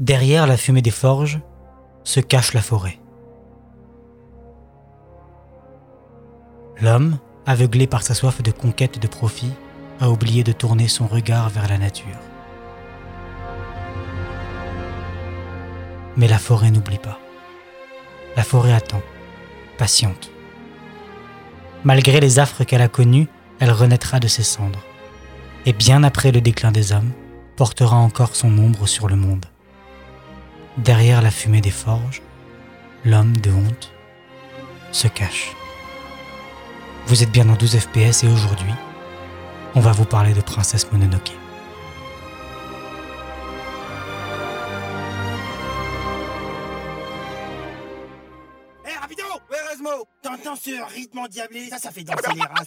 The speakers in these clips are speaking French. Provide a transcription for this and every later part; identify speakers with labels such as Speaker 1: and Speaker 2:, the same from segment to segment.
Speaker 1: Derrière la fumée des forges se cache la forêt. L'homme, aveuglé par sa soif de conquête et de profit, a oublié de tourner son regard vers la nature. Mais la forêt n'oublie pas. La forêt attend, patiente. Malgré les affres qu'elle a connues, elle renaîtra de ses cendres. Et bien après le déclin des hommes, portera encore son ombre sur le monde. Derrière la fumée des forges, l'homme de honte se cache. Vous êtes bien dans 12 FPS et aujourd'hui, on va vous parler de Princesse Mononoke.
Speaker 2: Hé, rapido T'entends ce rythme endiablé? Ça, ça fait danser les races.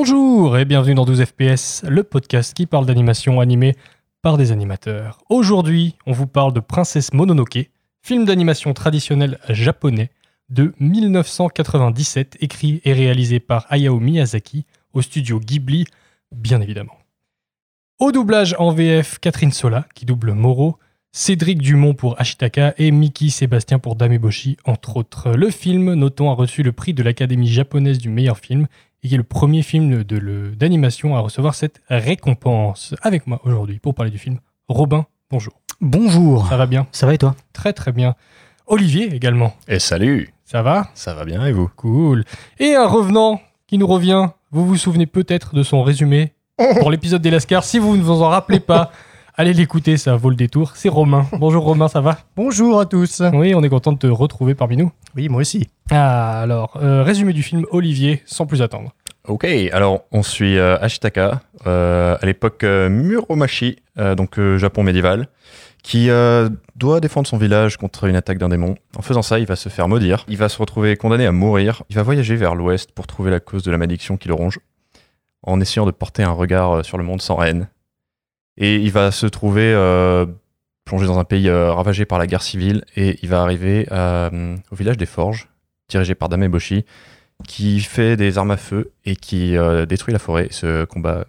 Speaker 3: Bonjour et bienvenue dans 12 FPS, le podcast qui parle d'animation animée par des animateurs. Aujourd'hui, on vous parle de Princesse Mononoke, film d'animation traditionnel japonais de 1997, écrit et réalisé par Hayao Miyazaki au studio Ghibli, bien évidemment. Au doublage en VF, Catherine Sola, qui double Moro, Cédric Dumont pour Ashitaka et Miki Sébastien pour Dameboshi, entre autres. Le film, notons, a reçu le prix de l'Académie japonaise du meilleur film et qui est le premier film de d'animation à recevoir cette récompense. Avec moi aujourd'hui pour parler du film, Robin, bonjour.
Speaker 1: Bonjour
Speaker 3: Ça va bien?
Speaker 1: Ça va et toi?
Speaker 3: Très très bien. Olivier également,
Speaker 4: Et salut
Speaker 3: ça va?
Speaker 4: Ça va bien et vous?
Speaker 3: Cool. Et un revenant qui nous revient, vous vous souvenez peut-être de son résumé pour l'épisode des Lascars. Si vous ne vous en rappelez pas, allez l'écouter, ça vaut le détour. C'est Romain. Bonjour Romain, ça va
Speaker 5: Bonjour à tous.
Speaker 3: Oui, on est content de te retrouver parmi nous.
Speaker 5: Oui, moi aussi.
Speaker 3: Ah, alors, euh, résumé du film Olivier, sans plus attendre.
Speaker 4: Ok, alors on suit euh, Ashitaka, euh, à l'époque euh, Muromachi, euh, donc euh, Japon médiéval, qui euh, doit défendre son village contre une attaque d'un démon. En faisant ça, il va se faire maudire, il va se retrouver condamné à mourir, il va voyager vers l'ouest pour trouver la cause de la malédiction qui le ronge, en essayant de porter un regard sur le monde sans haine. Et il va se trouver euh, plongé dans un pays euh, ravagé par la guerre civile, et il va arriver euh, au village des Forges, dirigé par Dameboshi, qui fait des armes à feu et qui détruit la forêt se combat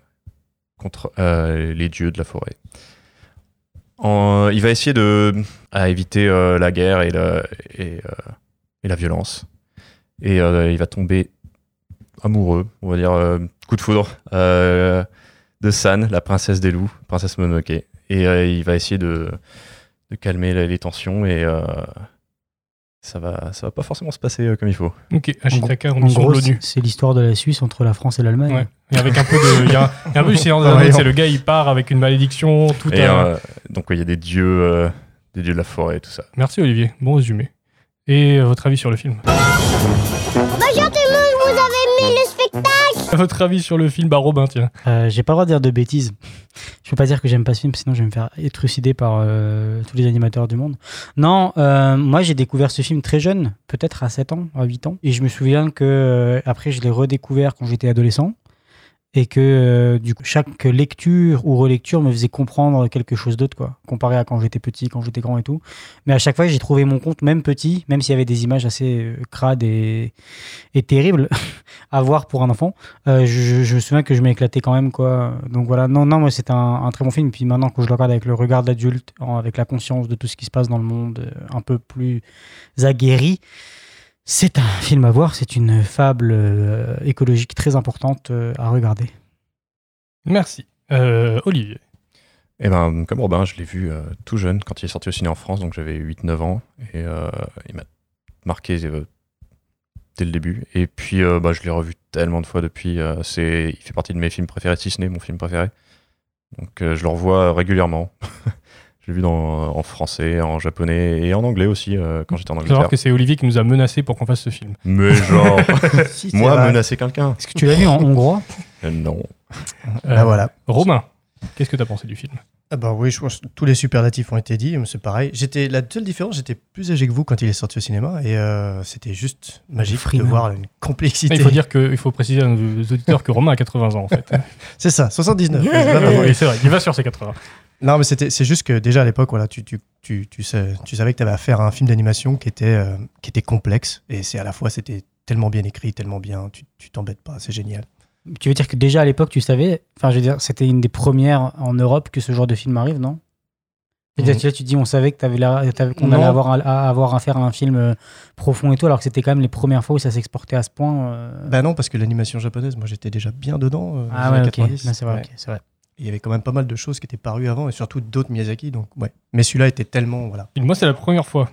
Speaker 4: contre les dieux de la forêt. Il va essayer de la guerre et, et, la violence. Et il va tomber amoureux, on va dire coup de foudre, de San, la princesse des loups, princesse Mononoke. Et euh, il va essayer de, de calmer les, les tensions et euh, ça va, ça va pas forcément se passer euh, comme il faut.
Speaker 3: Ok, Ashitaka en
Speaker 1: En
Speaker 3: mission
Speaker 1: gros,
Speaker 3: de l'ONU.
Speaker 1: c'est c'est l'histoire de la Suisse entre la France et l'Allemagne.
Speaker 3: Ouais. Et avec un peu de. Il y a, il y a un peu Seigneur des
Speaker 5: Ouais,
Speaker 3: c'est le gars, il part avec une malédiction, tout
Speaker 4: Et
Speaker 3: un-
Speaker 4: euh, donc il y a des dieux, euh, des dieux de la forêt et tout ça.
Speaker 3: Merci Olivier, bon résumé. Et euh, votre avis sur le film?
Speaker 6: Bonjour tout le monde, vous avez aimé le spectacle
Speaker 3: Votre avis sur le film Bah Robin, tiens.
Speaker 1: Euh, J'ai pas le droit de dire de bêtises. Je peux pas dire que j'aime pas ce film, sinon je vais me faire étrucider par euh, tous les animateurs du monde. Non, euh, moi j'ai découvert ce film très jeune, peut-être à 7 ans, à 8 ans. Et je me souviens que euh, après je l'ai redécouvert quand j'étais adolescent. Et que euh, du chaque lecture ou relecture me faisait comprendre quelque chose d'autre, quoi, comparé à quand j'étais petit, quand j'étais grand et tout. Mais à chaque fois, j'ai trouvé mon compte, même petit, même s'il y avait des images assez euh, crades et, et terribles à voir pour un enfant, euh, je, me souviens que je m'éclatais quand même, quoi. Donc voilà, non, non, moi c'est un, un très bon film. Puis maintenant, quand je le regarde avec le regard d'adulte, avec la conscience de tout ce qui se passe dans le monde, un peu plus aguerri, c'est un film à voir. C'est une fable euh, écologique très importante euh, à regarder.
Speaker 3: Merci. Euh, Olivier.
Speaker 4: Et ben, comme Robin, je l'ai vu euh, tout jeune quand il est sorti au ciné en France, donc j'avais 8-9 ans, et euh, il m'a marqué euh, dès le début. Et puis, euh, bah, je l'ai revu tellement de fois depuis. euh, c'est, il fait partie de mes films préférés, si ce n'est mon film préféré. Donc, euh, je le revois régulièrement. je l'ai vu dans, en français, en japonais et en anglais aussi euh, quand j'étais en
Speaker 3: Il faut savoir
Speaker 4: Angleterre.
Speaker 3: que c'est Olivier qui nous a menacé pour qu'on fasse ce film.
Speaker 4: Mais genre,
Speaker 5: Si,
Speaker 4: moi menacer quelqu'un
Speaker 1: Est-ce que tu l'as vu en hongrois?
Speaker 4: Euh, Non.
Speaker 3: Euh,
Speaker 5: Bah voilà.
Speaker 3: Romain. Qu'est-ce que tu as pensé du film?
Speaker 5: Ah bah oui, je pense que tous les superlatifs ont été dits, mais c'est pareil. J'étais la seule différence, j'étais plus âgé que vous quand il est sorti au cinéma et euh, c'était juste magique de
Speaker 1: Frimeur.
Speaker 5: voir une complexité.
Speaker 3: Il faut dire que, il faut préciser à nos auditeurs que Romain a 80 ans en fait.
Speaker 5: C'est ça, 79. c'est.
Speaker 3: Oui, vrai, il va sur ses 80.
Speaker 5: Non, mais c'était, c'est juste que déjà à l'époque, voilà, tu, tu, tu, tu, sais, tu savais que tu avais affaire à un film d'animation qui était, euh, qui était complexe et c'est à la fois c'était tellement bien écrit, tellement bien, tu, tu t'embêtes pas, c'est génial.
Speaker 1: Tu veux dire que déjà à l'époque, tu savais, enfin, je veux dire, c'était une des premières en Europe que ce genre de film arrive, non? Dire,
Speaker 3: Mhm.
Speaker 1: tu dis, on savait que t'avais l'air- t'avais- qu'on
Speaker 3: Non.
Speaker 1: allait avoir, à, avoir affaire à un film euh, profond et tout, alors que c'était quand même les premières fois où ça s'exportait à ce point. euh.
Speaker 5: Bah non, parce que l'animation japonaise, moi j'étais déjà bien dedans. euh,
Speaker 1: ah ouais,
Speaker 5: années
Speaker 1: ok.
Speaker 5: 90.
Speaker 1: Non, c'est vrai,
Speaker 5: Ouais.
Speaker 1: ok, c'est vrai.
Speaker 5: Il y avait quand même pas mal de choses qui étaient parues avant et surtout d'autres Miyazaki. Donc ouais. Mais celui-là était tellement voilà.
Speaker 3: Et moi, c'est la première fois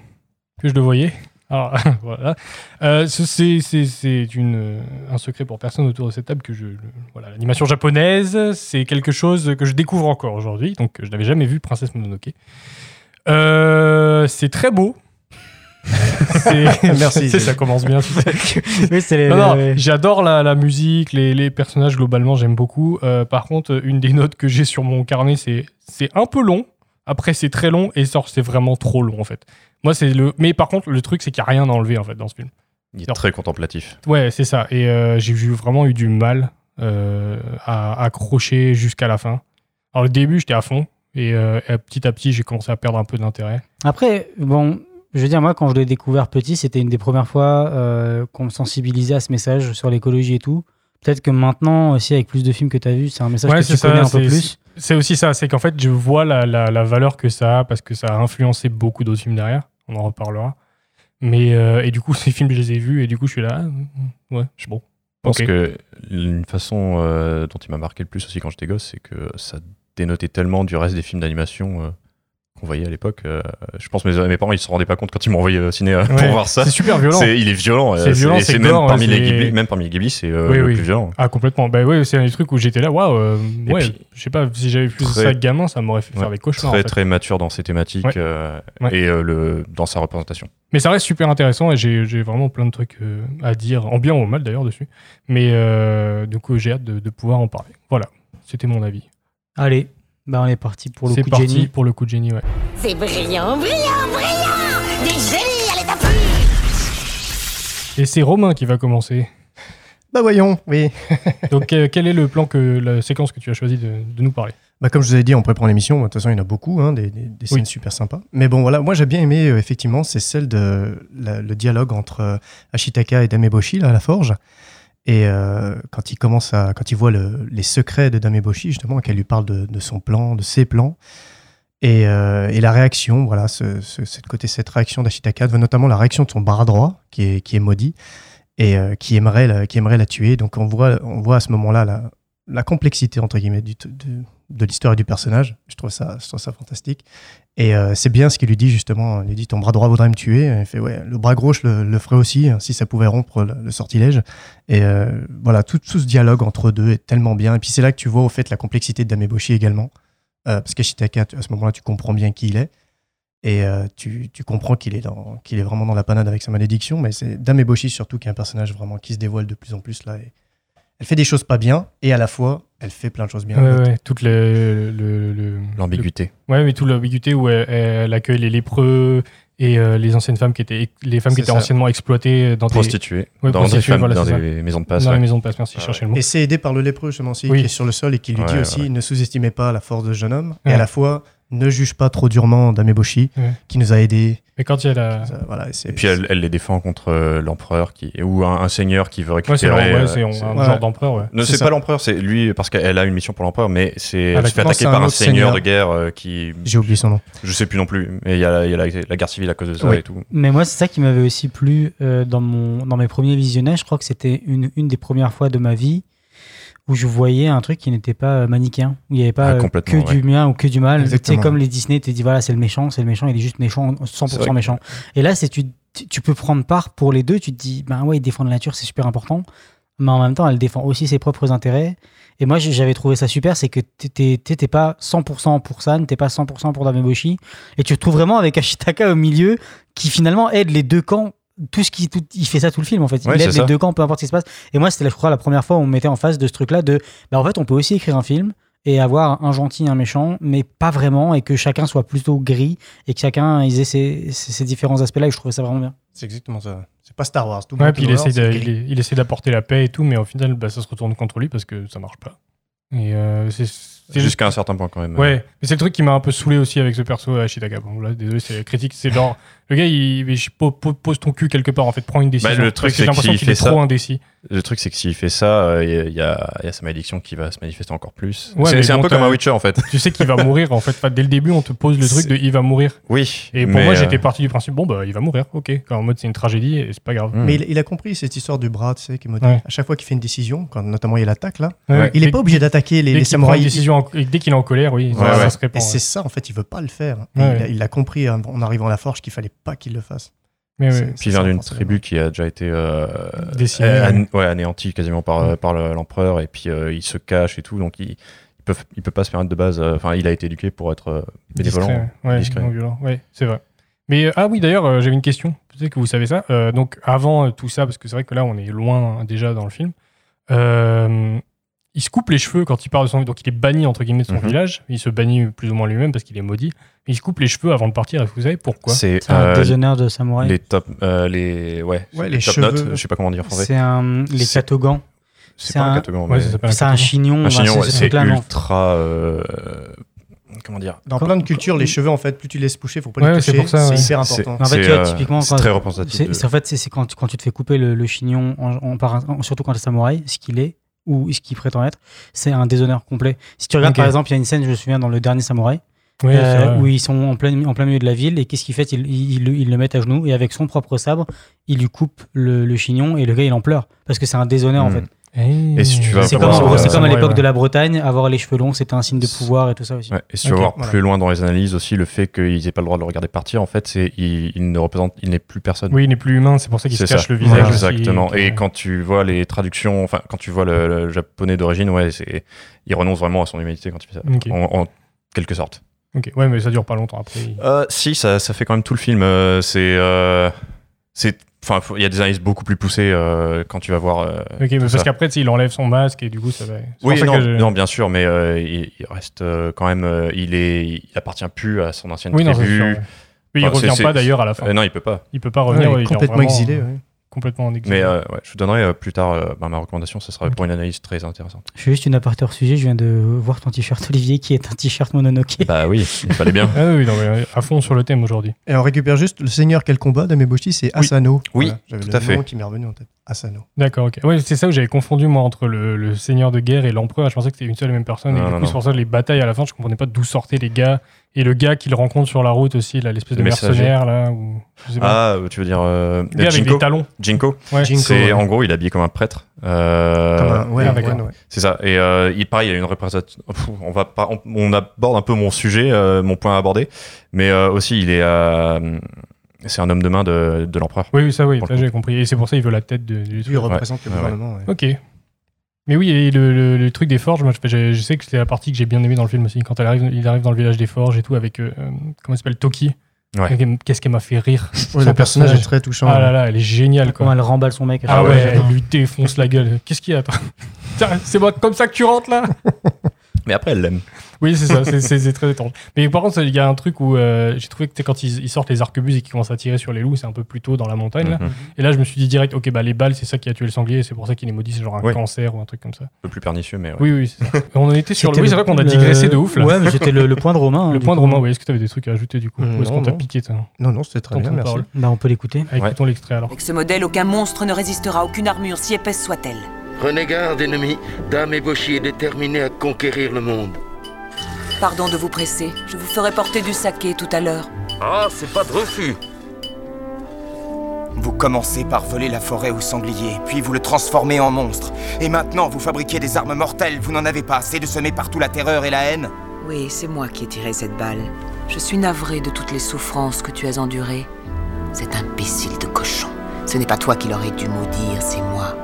Speaker 3: que je le voyais. Alors, voilà. Euh, ce- c'est c'est- c'est une, euh, un secret pour personne autour de cette table que je. le- Voilà, l'animation japonaise, c'est quelque chose que je découvre encore aujourd'hui. Donc, je n'avais jamais vu Princesse Mononoke. Euh, c'est très beau. C'est-
Speaker 5: Merci.
Speaker 3: tu sais, ça commence bien. tu sais.
Speaker 1: oui, c'est les-
Speaker 3: Non, non,
Speaker 1: les-
Speaker 3: j'adore la, la musique, les, les personnages globalement, j'aime beaucoup. Euh, par contre, une des notes que j'ai sur mon carnet, c'est c'est un peu long. Après, c'est très long et sort, c'est vraiment trop long en fait. Moi, c'est le. Mais par contre, le truc, c'est qu'il n'y a rien à enlever en fait dans ce film.
Speaker 4: Il est
Speaker 3: Non.
Speaker 4: très contemplatif.
Speaker 3: Ouais, c'est ça. Et euh, j'ai vraiment eu du mal euh, à accrocher jusqu'à la fin. Alors, le début, j'étais à fond. Et euh, et petit à petit, j'ai commencé à perdre un peu d'intérêt.
Speaker 1: Après, bon, je veux dire, moi, quand je l'ai découvert petit, c'était une des premières fois euh, qu'on me sensibilisait à ce message sur l'écologie et tout. Peut-être que maintenant aussi, avec plus de films que tu as vus, c'est un message
Speaker 3: Ouais,
Speaker 1: que
Speaker 3: c'est
Speaker 1: tu
Speaker 3: ça,
Speaker 1: connais un peu
Speaker 3: c'est-
Speaker 1: plus.
Speaker 3: C'est aussi ça, c'est qu'en fait, je vois la, la- la valeur que ça a parce que ça a influencé beaucoup d'autres films derrière. On en reparlera. Mais, euh, et du coup, ces films, je les ai vus et du coup, je suis là. ah, ouais, je suis bon.
Speaker 4: Je pense que une façon euh, dont il m'a marqué le plus aussi quand j'étais gosse, c'est que ça dénotait tellement du reste des films d'animation euh, qu'on voyait à l'époque. euh, je pense que mes, mes parents ils se rendaient pas compte quand ils m'ont envoyé au ciné euh,
Speaker 3: Ouais,
Speaker 4: pour voir ça.
Speaker 3: C'est super violent.
Speaker 4: C'est- il est violent. euh,
Speaker 3: C'est violent,
Speaker 4: et
Speaker 3: c'est
Speaker 4: c'est même
Speaker 3: gore,
Speaker 4: parmi les
Speaker 3: c'est-
Speaker 4: Ghibli, même parmi les Ghibli, c'est euh,
Speaker 3: Oui,
Speaker 4: le
Speaker 3: oui.
Speaker 4: plus violent.
Speaker 3: Ah, complètement. Bah ouais, c'est un des trucs où j'étais là, waouh, euh, ouais, je sais pas, si j'avais plus
Speaker 4: très-
Speaker 3: ça gamin, ça m'aurait fait faire des cauchemars.
Speaker 4: très
Speaker 3: en fait.
Speaker 4: très mature dans ses thématiques
Speaker 3: Ouais.
Speaker 4: euh,
Speaker 3: Ouais.
Speaker 4: et euh, le dans sa représentation.
Speaker 3: Mais ça reste super intéressant et j'ai j'ai vraiment plein de trucs euh, à dire, en bien ou en mal d'ailleurs dessus. Mais euh, du coup, j'ai hâte de, de pouvoir en parler. Voilà, c'était mon avis.
Speaker 1: Allez, bah on est parti pour le
Speaker 3: C'est
Speaker 1: coup de
Speaker 3: parti
Speaker 1: génie.
Speaker 3: pour le coup de génie, ouais.
Speaker 7: C'est brillant, brillant, brillant Des génies à l'état pur
Speaker 3: Et c'est Romain qui va commencer.
Speaker 5: Bah voyons, oui.
Speaker 3: Donc, euh, quel est le plan que la séquence que tu as choisi de, de nous parler?
Speaker 5: Bah, comme je vous ai dit en préparant l'émission, de toute façon, il y en a beaucoup, hein, des, des- des scènes super sympas. Mais bon, voilà, moi j'ai bien aimé, euh, effectivement, c'est celle de la- le dialogue entre euh, Ashitaka et Dameboshi, là, à la forge. Et euh, quand il commence à, quand il voit le- les secrets de Dameboshi, justement, qu'elle lui parle de, son plan, de ses plans, et, euh, la réaction, voilà, ce, ce- cette côté, cette réaction d'Ashitaka, notamment la réaction de son bras droit, qui est, qui est maudit, et euh, qui, aimerait la, qui aimerait la tuer. Donc on voit, on voit à ce moment-là la, complexité, entre guillemets, de, de l'histoire et du personnage. Je trouve ça, je trouve ça fantastique. Et euh, c'est bien ce qu'il lui dit, justement. Il lui dit Ton bras droit voudrait me tuer. Il fait Ouais, le bras gauche le, ferait aussi, si ça pouvait rompre le, sortilège. Et euh, voilà, tout, ce dialogue entre eux deux est tellement bien. Et puis c'est là que tu vois, au fait, la complexité de Dameboshi également. Euh, parce qu'Ashitaka, à ce moment-là, tu comprends bien qui il est. Et euh, tu, tu comprends qu'il est, est vraiment dans la panade avec sa malédiction. Mais c'est Dameboshi surtout qui est un personnage vraiment qui se dévoile de plus en plus là. Elle fait des choses pas bien, et à la fois, elle fait plein de choses bien.
Speaker 3: Ouais, ouais, toute le, le- le-
Speaker 4: L'ambiguïté.
Speaker 3: le- Ouais, mais toute l'ambiguïté où elle, elle accueille les lépreux et euh, les anciennes femmes qui étaient, les femmes qui étaient
Speaker 5: ça.
Speaker 3: anciennement exploitées dans des,
Speaker 4: Prostituée.
Speaker 3: Ouais,
Speaker 4: dans des, femmes-
Speaker 3: voilà,
Speaker 4: dans
Speaker 3: c'est ça.
Speaker 4: des maisons de passe.
Speaker 3: dans
Speaker 4: ouais.
Speaker 3: les maisons de passe. Merci,
Speaker 4: Ouais,
Speaker 3: cherchez le mot.
Speaker 5: Et c'est aidé par le lépreux, justement, aussi,
Speaker 3: Oui.
Speaker 5: qui est sur le sol et qui lui dit
Speaker 4: Ouais,
Speaker 5: aussi
Speaker 4: ouais.
Speaker 5: ne sous-estimez pas la force de ce jeune homme. Et à la fois, ne juge pas trop durement Dameboshi,
Speaker 3: Ouais.
Speaker 5: qui nous a aidés.
Speaker 3: Mais quand il y a la.
Speaker 5: Voilà, et
Speaker 4: puis elle, elle les défend contre euh, l'empereur qui ou un, un seigneur qui veut récupérer.
Speaker 3: ouais,
Speaker 4: euh,
Speaker 3: c'est un
Speaker 4: c'est-
Speaker 3: un
Speaker 5: ouais.
Speaker 3: genre d'empereur, ouais.
Speaker 4: Ne
Speaker 5: C'est
Speaker 4: pas l'empereur, c'est lui parce qu'elle a une mission pour l'empereur, mais c'est
Speaker 3: Ah,
Speaker 4: elle se fait attaquer
Speaker 5: Non,
Speaker 4: par
Speaker 5: un
Speaker 4: seigneur
Speaker 5: seigneur.
Speaker 4: de guerre euh, qui
Speaker 5: J'ai oublié son nom.
Speaker 4: je sais plus non plus, mais il y a, il y a la, la guerre civile à cause de ça
Speaker 5: Oui.
Speaker 4: et tout.
Speaker 1: Mais moi, c'est ça qui m'avait aussi plu euh, dans, mon, dans mes premiers visionnages. Je crois que c'était une, une des premières fois de ma vie où je voyais un truc qui n'était pas euh, manichéen. Où il n'y avait pas
Speaker 4: Ah,
Speaker 1: euh, que du bien ou que du mal. Tu sais,
Speaker 5: Exactement.
Speaker 1: comme les Disney, tu dis voilà, c'est le méchant, c'est le méchant, il est juste méchant, 100%
Speaker 4: C'est vrai que-
Speaker 1: méchant. Et là, c'est tu, tu peux prendre part pour les deux. Tu te dis, ben ouais, il défend la nature, c'est super important. Mais en même temps, elle défend aussi ses propres intérêts. Et moi, j'avais trouvé ça super, c'est que t'étais t'étais pas 100% pour San, t'es pas 100% pour Dameboshi. Et tu te trouves vraiment avec Ashitaka au milieu, qui finalement aide les deux camps. Tout ce qui, tout- il fait ça tout le film en fait. Il
Speaker 4: Ouais,
Speaker 1: les
Speaker 4: ça.
Speaker 1: deux camps, peu importe ce qui se passe. Et moi, c'était, je crois, la première fois où on me mettait en face de ce truc-là de, bah, en fait, on peut aussi écrire un film et avoir un gentil, un méchant, mais pas vraiment, et que chacun soit plutôt gris, et que chacun ils aient ces, ces- ces différents aspects-là, et je trouvais ça vraiment bien.
Speaker 5: C'est exactement ça. C'est pas Star Wars. Tout
Speaker 3: Ouais, puis il essaie, de- il, il essaie d'apporter la paix et tout, mais au final, bah, ça se retourne contre lui parce que ça marche pas. Et euh, c'est c'est juste.
Speaker 4: Jusqu'à un certain point quand même.
Speaker 3: Ouais, mais c'est le truc qui m'a un peu saoulé aussi avec ce perso à Ashitaka. Bon, là, désolé, c'est critique. C'est genre, le gars, il, il- pose ton cul quelque part, en fait, prends une décision.
Speaker 4: Bah, le truc, c'est
Speaker 3: qu'il est
Speaker 4: fait ça-
Speaker 3: trop indécis.
Speaker 4: Le truc, c'est que s'il fait ça, euh, il y, a- il y a, il y a sa malédiction qui va se manifester encore plus.
Speaker 3: Ouais,
Speaker 4: c'est
Speaker 3: mais
Speaker 4: c'est un peu comme un Witcher en fait.
Speaker 3: Tu sais qu'il va mourir, en fait. Enfin, dès le début, on te pose le truc de il va mourir.
Speaker 4: Oui.
Speaker 3: Et pour
Speaker 4: mais,
Speaker 3: moi,
Speaker 4: euh,
Speaker 3: j'étais parti du principe, bon, bah, il va mourir, ok. En mode, c'est une tragédie et c'est pas grave.
Speaker 4: hmm.
Speaker 5: Mais il, il a compris cette histoire du bras, tu sais, qui est.
Speaker 3: Ouais.
Speaker 5: À chaque fois qu'il fait une décision, quand notamment il y a l'attaque là,
Speaker 3: Ouais.
Speaker 5: il est
Speaker 3: Dès-
Speaker 5: pas obligé d'attaquer les, les samouraïs.
Speaker 3: dès qu'il est en colère, oui,
Speaker 4: Ouais,
Speaker 3: ça, se répand.
Speaker 5: Et c'est ça, en fait, il veut pas le faire. Il l'a compris hein, en arrivant à la forge qu'il fallait pas qu'il le fasse.
Speaker 3: Mais.
Speaker 5: C'est-
Speaker 4: Puis vient d'une tribu qui a déjà été euh,
Speaker 3: Décimée,
Speaker 4: euh,
Speaker 3: ouais.
Speaker 4: an- ouais, anéantie quasiment par, par le- l'empereur et puis euh, il se cache et tout donc il, il peut il peut pas se permettre de base euh, enfin il a été éduqué pour être euh, bénévolent
Speaker 3: Discret, ouais, c'est vrai. Mais euh, ah oui, d'ailleurs, euh, j'avais une question. Peut-être que vous savez ça. Euh, donc avant euh, tout ça, parce que c'est vrai que là, on est loin hein, déjà dans le film. Euh, il se coupe les cheveux quand il part de son donc il est banni entre guillemets de son
Speaker 4: Mhm.
Speaker 3: village. Il se bannit plus ou moins lui-même parce qu'il est maudit. Mais il se coupe les cheveux avant de partir. Que vous savez pourquoi?
Speaker 4: C'est
Speaker 1: C'est un
Speaker 4: euh,
Speaker 1: déshonneur de samouraï.
Speaker 4: les top euh, les ouais,
Speaker 5: Ouais,
Speaker 4: les
Speaker 5: les
Speaker 4: top
Speaker 5: cheveux.
Speaker 4: notes je sais pas comment dire en français
Speaker 1: C'est un, les
Speaker 4: C'est-
Speaker 1: katogans.
Speaker 4: c'est un
Speaker 1: un-
Speaker 4: catogan
Speaker 3: Ouais,
Speaker 1: un chignon.
Speaker 4: un
Speaker 1: bah,
Speaker 4: chignon
Speaker 1: c'est-
Speaker 4: ouais, ultra euh, comment dire?
Speaker 5: Dans
Speaker 1: Quand-
Speaker 5: plein de cultures, les cheveux, en fait, plus tu laisses pousser, faut pas
Speaker 3: Ouais,
Speaker 5: les
Speaker 3: c'est
Speaker 5: toucher.
Speaker 3: pour ça, ouais.
Speaker 5: C'est hyper important.
Speaker 1: En fait,
Speaker 4: C'est,
Speaker 1: tu vois,
Speaker 4: euh,
Speaker 1: typiquement,
Speaker 4: c'est
Speaker 1: quand-
Speaker 4: très représentatif
Speaker 1: C'est
Speaker 4: de-
Speaker 1: en fait, c'est c'est quand, quand tu te fais couper le, le chignon, en, en- surtout quand tu es samouraï, ce qu'il est ou ce qu'il prétend être, c'est un déshonneur complet. Si tu regardes, par exemple, il y a une scène, je me souviens, dans le dernier samouraï,
Speaker 3: Oui,
Speaker 1: euh, où ils sont en plein, en plein milieu de la ville, et qu'est-ce qu'ils fait? Ils, ils le mettent à genoux, et avec son propre sabre, il lui coupe le, le chignon, et le gars, il en pleure, parce que c'est un déshonneur, en
Speaker 4: Hmm.
Speaker 1: fait.
Speaker 3: Et
Speaker 4: si tu vas
Speaker 1: C'est comme,
Speaker 4: euh,
Speaker 1: à l'époque
Speaker 3: ouais.
Speaker 1: de la Bretagne, avoir les cheveux longs, c'était un signe de pouvoir et tout ça aussi.
Speaker 4: Ouais, et si tu vas voir
Speaker 5: voilà.
Speaker 4: plus loin dans les analyses aussi, le fait qu'ils aient pas le droit de le regarder partir, en fait, c'est il, il ne représente, il n'est plus personne.
Speaker 3: Oui, il n'est plus humain, c'est pour ça qu'il se cache
Speaker 4: ça.
Speaker 3: le visage. Aussi,
Speaker 4: Exactement. Et quand tu vois les traductions, enfin, quand tu vois le, le japonais d'origine, ouais, c'est, il renonce vraiment à son humanité quand il fait ça. En, en quelque sorte.
Speaker 3: Ok, ouais, mais ça dure pas longtemps après.
Speaker 4: Euh, si, ça, ça fait quand même tout le film. euh, c'est, euh, c'est, enfin, il y a des analyses beaucoup plus poussées euh, quand tu vas voir. euh,
Speaker 3: Ok, mais parce qu'après, il enlève son masque et du coup, ça va.
Speaker 4: Oui, non,
Speaker 3: je-
Speaker 4: non, bien sûr, mais euh, il, il reste euh, quand même, euh, il est, il appartient plus à son ancienne
Speaker 3: Oui, non, c'est
Speaker 4: tribu.
Speaker 3: sûr. ouais. Mais il
Speaker 4: Enfin, c'est-
Speaker 3: revient pas d'ailleurs à la fin.
Speaker 4: Euh, non, il peut pas.
Speaker 3: Il peut pas revenir.
Speaker 5: il
Speaker 3: ouais,
Speaker 5: est
Speaker 3: il est
Speaker 5: complètement
Speaker 3: vraiment,
Speaker 5: exilé. ouais.
Speaker 3: Complètement en exil.
Speaker 4: Mais euh, ouais, je vous donnerai euh, plus tard euh, bah, ma recommandation, ce sera pour une analyse très intéressante.
Speaker 1: Je fais juste une aparté hors sujet, je viens de voir ton t-shirt Olivier qui est un t-shirt Mononoke.
Speaker 4: Bah oui, il fallait bien.
Speaker 3: Ah oui, non, mais à fond sur le thème aujourd'hui.
Speaker 5: Et on récupère juste le seigneur quel combat d'Ameboshi, c'est Asano.
Speaker 4: Oui, tout
Speaker 5: le
Speaker 4: à fait.
Speaker 5: qui m'est revenu en tête. Asano.
Speaker 3: D'accord, ok. Ouais, c'est ça où j'avais confondu moi entre le, le seigneur de guerre et l'empereur. Je pensais que c'était une seule et même personne. et
Speaker 4: Non,
Speaker 3: du
Speaker 4: non,
Speaker 3: coup, c'est pour ça que les batailles à la fin, je comprenais pas d'où sortaient les gars. Et le gars qu'il rencontre sur la route aussi, là, l'espèce de mercenaire, là. Ou, je sais pas.
Speaker 4: Ah, euh, tu veux dire euh,
Speaker 3: le gars avec
Speaker 4: Jinko
Speaker 3: des talons.
Speaker 4: Jinko
Speaker 3: Ouais.
Speaker 5: Jinko,
Speaker 4: C'est
Speaker 5: ouais.
Speaker 4: en gros, il est habillé comme un prêtre. Euh,
Speaker 5: Comme un- ouais,
Speaker 3: ah.
Speaker 4: C'est ça. Et euh, il pareil, il y a une représentation. On va pas, on, on aborde un peu mon sujet, euh, mon point à aborder, mais euh, aussi il est, euh, c'est un homme de main de, de l'empereur.
Speaker 3: Oui, oui, ça, oui, ça,
Speaker 4: le
Speaker 3: j'ai compris. Et c'est pour ça qu'il veut la tête de, du
Speaker 5: Lui, il
Speaker 3: truc.
Speaker 5: représente le
Speaker 4: Ouais, ouais.
Speaker 5: gouvernement. ouais.
Speaker 3: Ok. Mais oui, et le, le- le truc des forges, moi, je, je- je sais que c'était la partie que j'ai bien aimé dans le film aussi. Quand elle arrive, il arrive dans le village des forges et tout, avec. euh, comment elle s'appelle Toki.
Speaker 4: Ouais.
Speaker 3: Qu'est-ce qu'elle m'a fait rire?
Speaker 5: Ouais, le personnage est très touchant.
Speaker 3: Ah là là, elle est géniale.
Speaker 1: Comment elle remballe son mec.
Speaker 3: Ah ouais, elle lui défonce la gueule. Qu'est-ce qu'il y a, toi? C'est moi comme ça que tu rentres là?
Speaker 4: Mais après, elle l'aime.
Speaker 3: Oui, c'est ça, c'est- c'est c'est très étrange. Mais par contre, il y a un truc où euh, j'ai trouvé que quand ils, ils sortent les arquebuses et qu'ils commencent à tirer sur les loups, c'est un peu plus tôt dans la montagne. Là.
Speaker 4: Mhm.
Speaker 3: Et là, je me suis dit direct, ok, bah les balles, c'est ça qui a tué le sanglier, et c'est pour ça qu'il est maudit, c'est genre un cancer ou un truc comme ça.
Speaker 4: Un peu plus pernicieux, mais ouais.
Speaker 3: Oui, oui, c'est ça. on en était sur le. Oui, c'est vrai qu'on a
Speaker 1: le-
Speaker 3: digressé de ouf là.
Speaker 1: Ouais, mais c'était le, le point de Romain. hein,
Speaker 3: le point de. Romain, oui, est-ce que tu avais des trucs à ajouter du coup?
Speaker 5: Mm,
Speaker 3: Ou est-ce qu'on
Speaker 5: non,
Speaker 3: t'a piqué
Speaker 5: Non, non, c'était très bien, merci.
Speaker 1: Bah, on peut l'écouter.
Speaker 3: Écoutons l'extrait alors.
Speaker 8: Avec ce modèle, aucun monstre ne résistera à aucune armure, si épaisse soit-elle.
Speaker 9: Prenez garde, ennemis. Dame Eboshi est déterminée à conquérir le monde.
Speaker 8: Pardon de vous presser, je vous ferai porter du saké tout à l'heure.
Speaker 9: Ah, c'est pas de refus.
Speaker 10: Vous commencez par voler la forêt au sanglier, puis vous le transformez en monstre. Et maintenant, vous fabriquez des armes mortelles. Vous n'en avez pas assez de semer partout la terreur et la haine
Speaker 8: Oui, c'est moi qui ai tiré cette balle. Je suis navré de toutes les souffrances que tu as endurées. Cet imbécile de cochon. Ce n'est pas toi qui l'aurais dû maudire, c'est moi.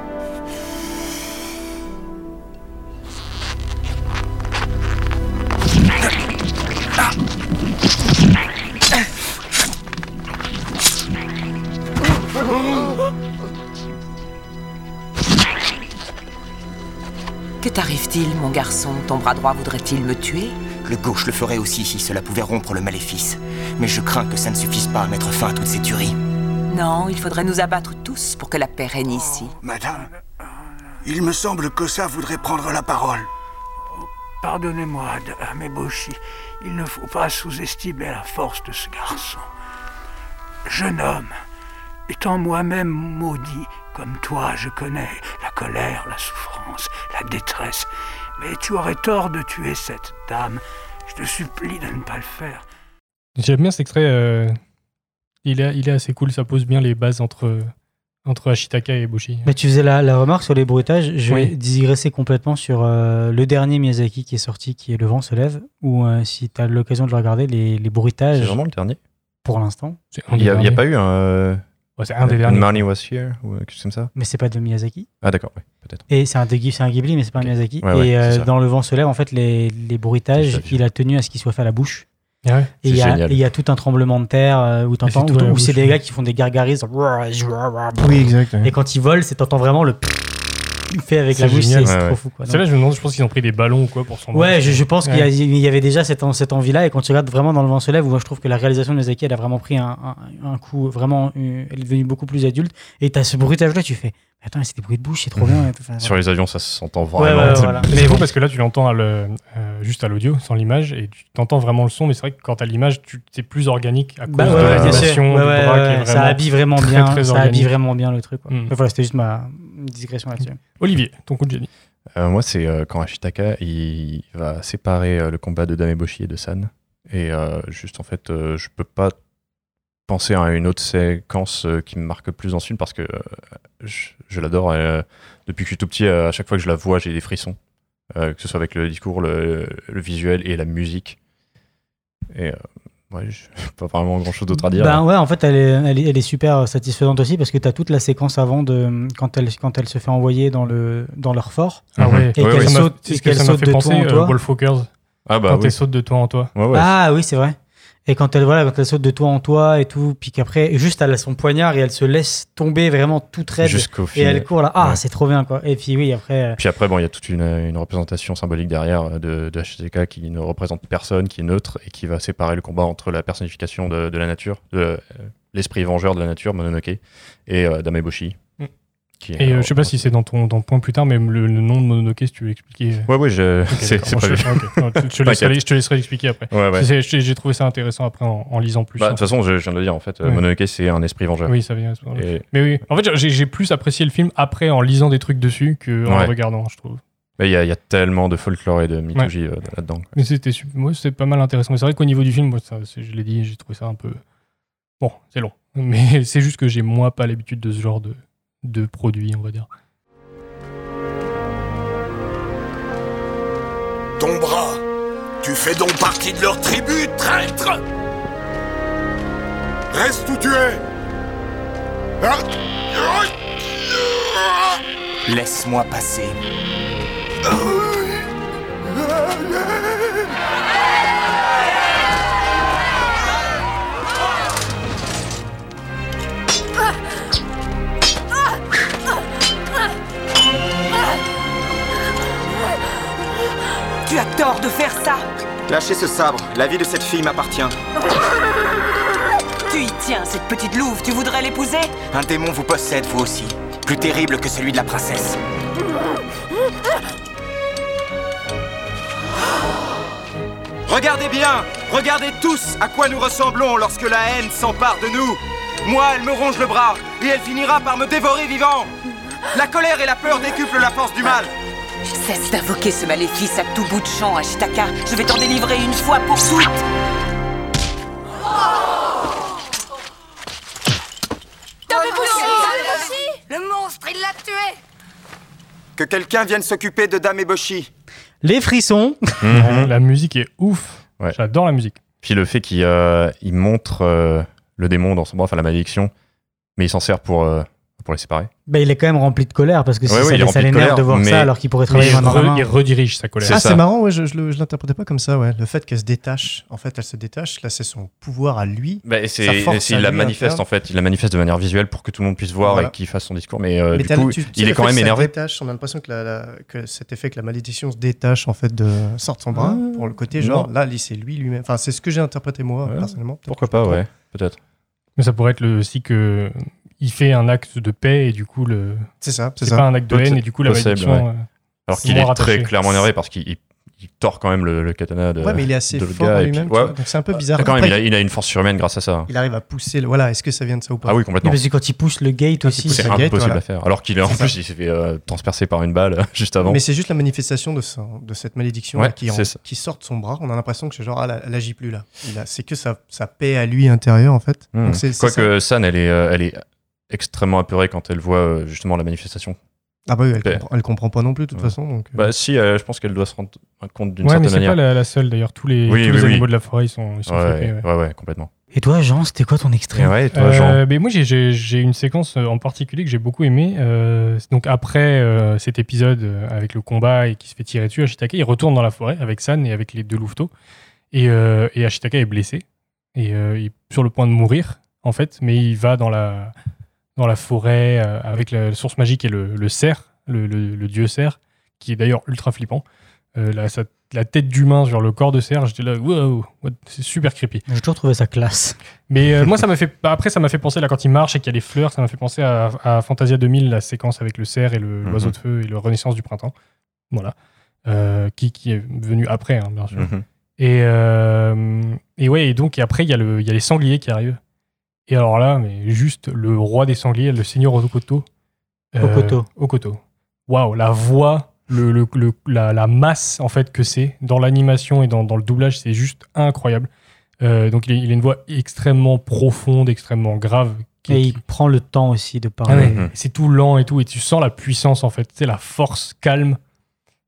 Speaker 8: Mon garçon? Ton bras droit voudrait-il me tuer?
Speaker 10: Le gauche le ferait aussi si cela pouvait rompre le maléfice. Mais je crains que ça ne suffise pas à mettre fin à toutes ces tueries.
Speaker 8: Non, il faudrait nous abattre tous pour que la paix règne ici.
Speaker 2: Madame, il me semble que ça voudrait prendre la parole.
Speaker 11: Pardonnez-moi, Dame Eboshi. Il ne faut pas sous-estimer la force de ce garçon. Jeune homme, étant moi-même maudit, comme toi, je connais la colère, la souffrance, la détresse. Mais tu aurais tort de tuer cette dame. Je te supplie de ne pas le faire.
Speaker 3: J'aime bien cet extrait. euh, il, est, il est assez cool, ça pose bien les bases entre, entre Ashitaka et Eboshi.
Speaker 1: Mais tu faisais la, la remarque sur les bruitages. Je vais
Speaker 3: Oui.
Speaker 1: digresser complètement sur euh, le dernier Miyazaki qui est sorti, qui est Le vent se lève, où euh, si tu as l'occasion de le regarder, les, les
Speaker 4: C'est
Speaker 1: bruitages,
Speaker 4: vraiment le dernier.
Speaker 1: pour l'instant.
Speaker 3: C'est
Speaker 4: Il n'y a, a pas eu un.
Speaker 3: Ouais, c'est un des
Speaker 4: When
Speaker 3: derniers.
Speaker 4: Marnie was here ou quelque chose comme ça
Speaker 1: Mais c'est pas de Miyazaki.
Speaker 4: Ah, d'accord, ouais, peut-être.
Speaker 1: Et c'est un, un Ghibli, mais c'est pas un Miyazaki.
Speaker 4: Ouais, ouais,
Speaker 1: et euh, dans Le vent se lève, en fait, les, les bruitages, il a tenu à ce qu'ils soient faits à la bouche.
Speaker 3: Ah ouais
Speaker 1: Et
Speaker 4: C'est
Speaker 1: il y, a-
Speaker 4: génial.
Speaker 1: et il y a tout un tremblement de terre euh, où t'entends,
Speaker 3: tout à
Speaker 1: où, c'est des gars qui font des gargarismes.
Speaker 5: Oui, exact.
Speaker 1: Et quand ils volent, c'est t'entends vraiment le fait avec la bouche, c'est
Speaker 4: Ouais,
Speaker 1: trop
Speaker 4: ouais.
Speaker 1: fou. Quoi.
Speaker 3: C'est là, je me demande, je pense qu'ils ont pris des ballons ou quoi pour son
Speaker 1: Ouais, je, je pense qu'il y
Speaker 3: Ouais.
Speaker 1: avait déjà cette, en- cette envie-là. Et quand tu regardes vraiment dans Le vent se lève, où moi je trouve que la réalisation de Miyazaki, elle a vraiment pris un, un, un coup, vraiment, euh, elle est devenue beaucoup plus adulte. Et t'as ce bruitage-là, tu fais, attends, c'est des bruits de bouche, c'est trop bien. et tout. Enfin,
Speaker 4: Sur les avions, ça s'entend
Speaker 1: Ouais,
Speaker 4: vraiment.
Speaker 1: ouais, voilà.
Speaker 3: Mais c'est fou parce que là, tu l'entends à le- euh, juste à l'audio, sans l'image, et tu t'entends vraiment le son, mais c'est vrai que quand t'as l'image, tu- c'est plus organique à cause
Speaker 1: Bah
Speaker 3: de
Speaker 1: ouais, ouais, bien
Speaker 3: l'animation,
Speaker 1: sûr.
Speaker 3: du
Speaker 1: Ouais, ouais,
Speaker 3: bras qui
Speaker 1: ouais,
Speaker 3: est vraiment...
Speaker 1: ça habille vraiment
Speaker 3: très,
Speaker 1: bien,
Speaker 3: très
Speaker 1: ça habille vraiment bien le truc. Quoi.
Speaker 3: Mm.
Speaker 1: Mais voilà, c'était juste ma digression là-dessus.
Speaker 3: Olivier, ton coup de génie.
Speaker 4: Euh, moi, c'est euh, quand Ashitaka il va séparer euh, le combat de Dameboshi et de San. Et euh, juste, en fait, euh, je peux pas penser à une autre séquence euh, qui me marque plus dans ce film parce que euh, je, je l'adore. euh, depuis que je suis tout petit, euh, à chaque fois que je la vois, j'ai des frissons. Euh, que ce soit avec le discours, le, le visuel et la musique. Et euh, ouais, j'ai pas vraiment grand chose d'autre à dire.
Speaker 1: Ben ouais, en fait, elle est, elle est, elle est super satisfaisante aussi parce que tu as toute la séquence avant de quand elle, quand elle se fait envoyer dans, le, dans leur fort.
Speaker 3: Ah ouais,
Speaker 1: Et qu'elle saute-
Speaker 3: c'est
Speaker 1: et
Speaker 3: ce que
Speaker 1: qu'elle
Speaker 3: ça m'a
Speaker 1: saute
Speaker 3: fait
Speaker 1: de
Speaker 3: penser,
Speaker 1: toi en
Speaker 3: euh,
Speaker 1: toi.
Speaker 4: Ah bah
Speaker 3: quand
Speaker 4: oui.
Speaker 3: elle saute de toi en toi.
Speaker 1: Ah oui, c'est vrai. Et quand elle, voilà, quand elle saute de toi en toi et tout, puis qu'après, juste elle a son poignard et elle se laisse tomber vraiment toute raide.
Speaker 4: Jusqu'au
Speaker 1: Et elle court là. Ah,
Speaker 4: Ouais.
Speaker 1: c'est trop bien quoi. Et puis oui, après. euh,
Speaker 4: Puis après, bon, il y a toute une, une représentation symbolique derrière euh, de, de HTK qui ne représente personne, qui est neutre et qui va séparer le combat entre la personnification de, de la nature, de euh, l'esprit vengeur de la nature, Mononoke, et euh, Dameboshi. Qui est,
Speaker 3: Et euh, je sais pas si c'est dans ton, dans le point plus tard, mais le, le nom de Mononoke, si tu veux expliquer.
Speaker 4: Ouais, ouais, je... C'est pas
Speaker 3: je,
Speaker 4: vu.
Speaker 3: ok. Non, tu- je, te laisserai,
Speaker 4: T'inquiète.
Speaker 3: je te laisserai l'expliquer après.
Speaker 4: Ouais, ouais.
Speaker 3: C'est- J'ai trouvé ça intéressant après en, en lisant plus.
Speaker 4: Bah, De toute façon, je, je viens de le dire, en fait, euh,
Speaker 3: Ouais.
Speaker 4: Mononoke, c'est un esprit vengeur.
Speaker 3: Oui, ça vient.
Speaker 4: Et
Speaker 3: Mais oui, en fait, j'ai plus apprécié le film après en lisant des trucs dessus qu'en le regardant, je trouve.
Speaker 4: il y, y a tellement de folklore et de mythologie euh, là-dedans.
Speaker 3: Mais c'était moi, c'était pas mal intéressant. C'est vrai qu'au niveau du film, moi, ça, je l'ai dit, j'ai trouvé ça un peu. Bon, c'est long. Mais c'est juste que j'ai moi pas l'habitude de ce genre de, de produit, on va dire.
Speaker 2: Ton bras, tu fais donc partie de leur tribu, traître Reste où tu es Ah
Speaker 10: Laisse-moi passer.
Speaker 8: Tu as tort de faire ça
Speaker 10: Lâchez ce sabre, la vie de cette fille m'appartient.
Speaker 8: Tu y tiens, cette petite louve, tu voudrais l'épouser?
Speaker 10: Un démon vous possède, vous aussi. Plus terrible que celui de la princesse. Regardez bien, regardez tous à quoi nous ressemblons lorsque la haine s'empare de nous. Moi, elle me ronge le bras et elle finira par me dévorer vivant. La colère et la peur décuplent la force du mal.
Speaker 8: Cesse d'invoquer ce maléfice à tout bout de champ, Ashitaka. Je vais t'en délivrer une fois pour toutes.
Speaker 7: Le monstre, il l'a tué
Speaker 10: Que quelqu'un vienne s'occuper de Dame Eboshi.
Speaker 1: Les frissons.
Speaker 4: Mhm.
Speaker 3: La musique est ouf.
Speaker 4: Ouais.
Speaker 3: J'adore la musique.
Speaker 4: Puis le fait qu'il euh, il montre euh, le démon dans son bras, enfin la malédiction, mais il s'en sert pour euh, pour les séparer.
Speaker 1: Bah, il est quand même rempli de colère parce que
Speaker 4: Ouais,
Speaker 1: ça,
Speaker 4: ouais,
Speaker 1: ça
Speaker 4: de
Speaker 1: l'énerve de voir
Speaker 4: mais-
Speaker 1: ça alors qu'il pourrait travailler
Speaker 3: il,
Speaker 1: main dans la main.
Speaker 3: il redirige sa colère.
Speaker 4: C'est
Speaker 5: Ah,
Speaker 4: ça.
Speaker 5: c'est marrant, ouais, je, je l'interprétais pas comme ça, ouais. Le fait qu'elle se détache, en fait, elle se détache, là, c'est son pouvoir à lui.
Speaker 4: Bah,
Speaker 5: Sa force à
Speaker 4: il la manifeste en fait, il la manifeste de manière visuelle pour que tout le monde puisse voir
Speaker 5: Voilà.
Speaker 4: et qu'il fasse son discours. Mais, euh,
Speaker 5: Mais
Speaker 4: du
Speaker 5: t'as-
Speaker 4: coup,
Speaker 5: tu- tu sais,
Speaker 4: il est quand même énervé.
Speaker 5: détache, on a l'impression que, la- la- que cet effet que la malédiction se détache en fait de sort de son bras
Speaker 4: Ah,
Speaker 5: pour le côté genre là lui, c'est lui lui-même. Enfin c'est ce que j'ai interprété moi personnellement.
Speaker 4: Pourquoi pas, ouais, peut-être.
Speaker 3: Mais ça pourrait être le, aussi que il fait un acte de paix et du coup le
Speaker 5: C'est ça, c'est ça.
Speaker 3: pas un acte de haine et du coup la
Speaker 4: possible,
Speaker 3: malédiction.
Speaker 4: ouais.
Speaker 3: euh,
Speaker 4: Alors qu'il est très clairement énervé parce qu'il il, tord quand même le, le katana de,
Speaker 5: Ouais, mais il est assez fort lui-même.
Speaker 4: ouais.
Speaker 5: Donc c'est un peu bizarre.
Speaker 4: Quand même,
Speaker 5: Après,
Speaker 4: il a, il a une force surhumaine grâce à ça.
Speaker 5: il arrive à pousser. le- Voilà, est-ce que ça vient de ça ou pas?
Speaker 4: Ah oui, complètement.
Speaker 1: parce que quand il pousse le gate aussi,
Speaker 4: C'est impossible
Speaker 5: voilà.
Speaker 4: à faire. Alors qu'il est en
Speaker 5: ça.
Speaker 4: plus, il s'est fait euh, transpercer par une balle juste avant.
Speaker 5: Mais c'est juste la manifestation de, son- de cette malédiction
Speaker 4: Ouais,
Speaker 5: là, qui, en- qui sort de son bras. On a l'impression que c'est genre, ah, là, elle agit plus là. C'est que sa, sa paix à lui intérieur en fait. Ça.
Speaker 4: Quoique San, elle est, euh, elle est extrêmement apeurée quand elle voit euh, justement la manifestation.
Speaker 5: Ah bah oui, elle,
Speaker 4: Ouais.
Speaker 5: comprend, elle comprend pas non plus de toute
Speaker 4: Ouais.
Speaker 5: façon. Donc, euh,
Speaker 4: Bah si, euh, je pense qu'elle doit se rendre compte d'une
Speaker 3: Ouais, mais
Speaker 4: certaine
Speaker 3: c'est pas
Speaker 4: manière.
Speaker 3: la, la seule d'ailleurs. Tous les,
Speaker 4: Oui,
Speaker 3: tous les
Speaker 4: oui, oui.
Speaker 3: animaux de la forêt ils sont, ils sont
Speaker 4: ouais,
Speaker 3: flippés, ouais.
Speaker 4: ouais, ouais, complètement.
Speaker 1: Et toi, Jean, c'était quoi ton extrait?
Speaker 4: Et ouais, et toi,
Speaker 3: Euh,
Speaker 4: Jean
Speaker 3: mais moi, j'ai- une séquence en particulier que j'ai beaucoup aimée. Euh, donc après euh, cet épisode avec le combat et qui se fait tirer dessus, Ashitaka il retourne dans la forêt avec San et avec les deux louveteaux. Et, euh, et Ashitaka est blessé et euh, il est sur le point de mourir en fait, mais il va dans la dans la forêt euh, avec la source magique et le, le cerf, le, le- le dieu cerf, qui est d'ailleurs ultra flippant. Euh, la, sa- la tête d'humain sur le corps de cerf, j'étais là, wow, what- c'est super creepy.
Speaker 1: J'ai toujours trouvé ça classe.
Speaker 3: Mais euh, moi, ça m'a fait. bah, Après, ça m'a fait penser, là, quand il marche et qu'il y a les fleurs, ça m'a fait penser à, à Fantasia 2000, la séquence avec le cerf et le-
Speaker 4: Mhm.
Speaker 3: l'oiseau de feu et le Renaissance du printemps. Voilà. Euh, qui, qui est venu après, hein, bien sûr.
Speaker 4: Mhm.
Speaker 3: Et, euh, et ouais, et donc, et après, il y, a le- il y a les sangliers qui arrivent. Et alors là, mais juste le roi des sangliers, le seigneur Okoto.
Speaker 1: Okoto.
Speaker 3: Okoto. Waouh, la voix, le, le- le- la, la masse, en fait, que c'est dans l'animation et dans, dans le doublage, c'est juste incroyable. Euh, donc, il, a une voix extrêmement profonde, extrêmement grave. qui-
Speaker 1: Et
Speaker 3: qui-
Speaker 1: il prend le temps aussi de
Speaker 3: ah
Speaker 1: parler.
Speaker 3: ouais,
Speaker 4: Mhm.
Speaker 3: C'est tout lent et tout, et tu sens la puissance en fait, c'est la force calme.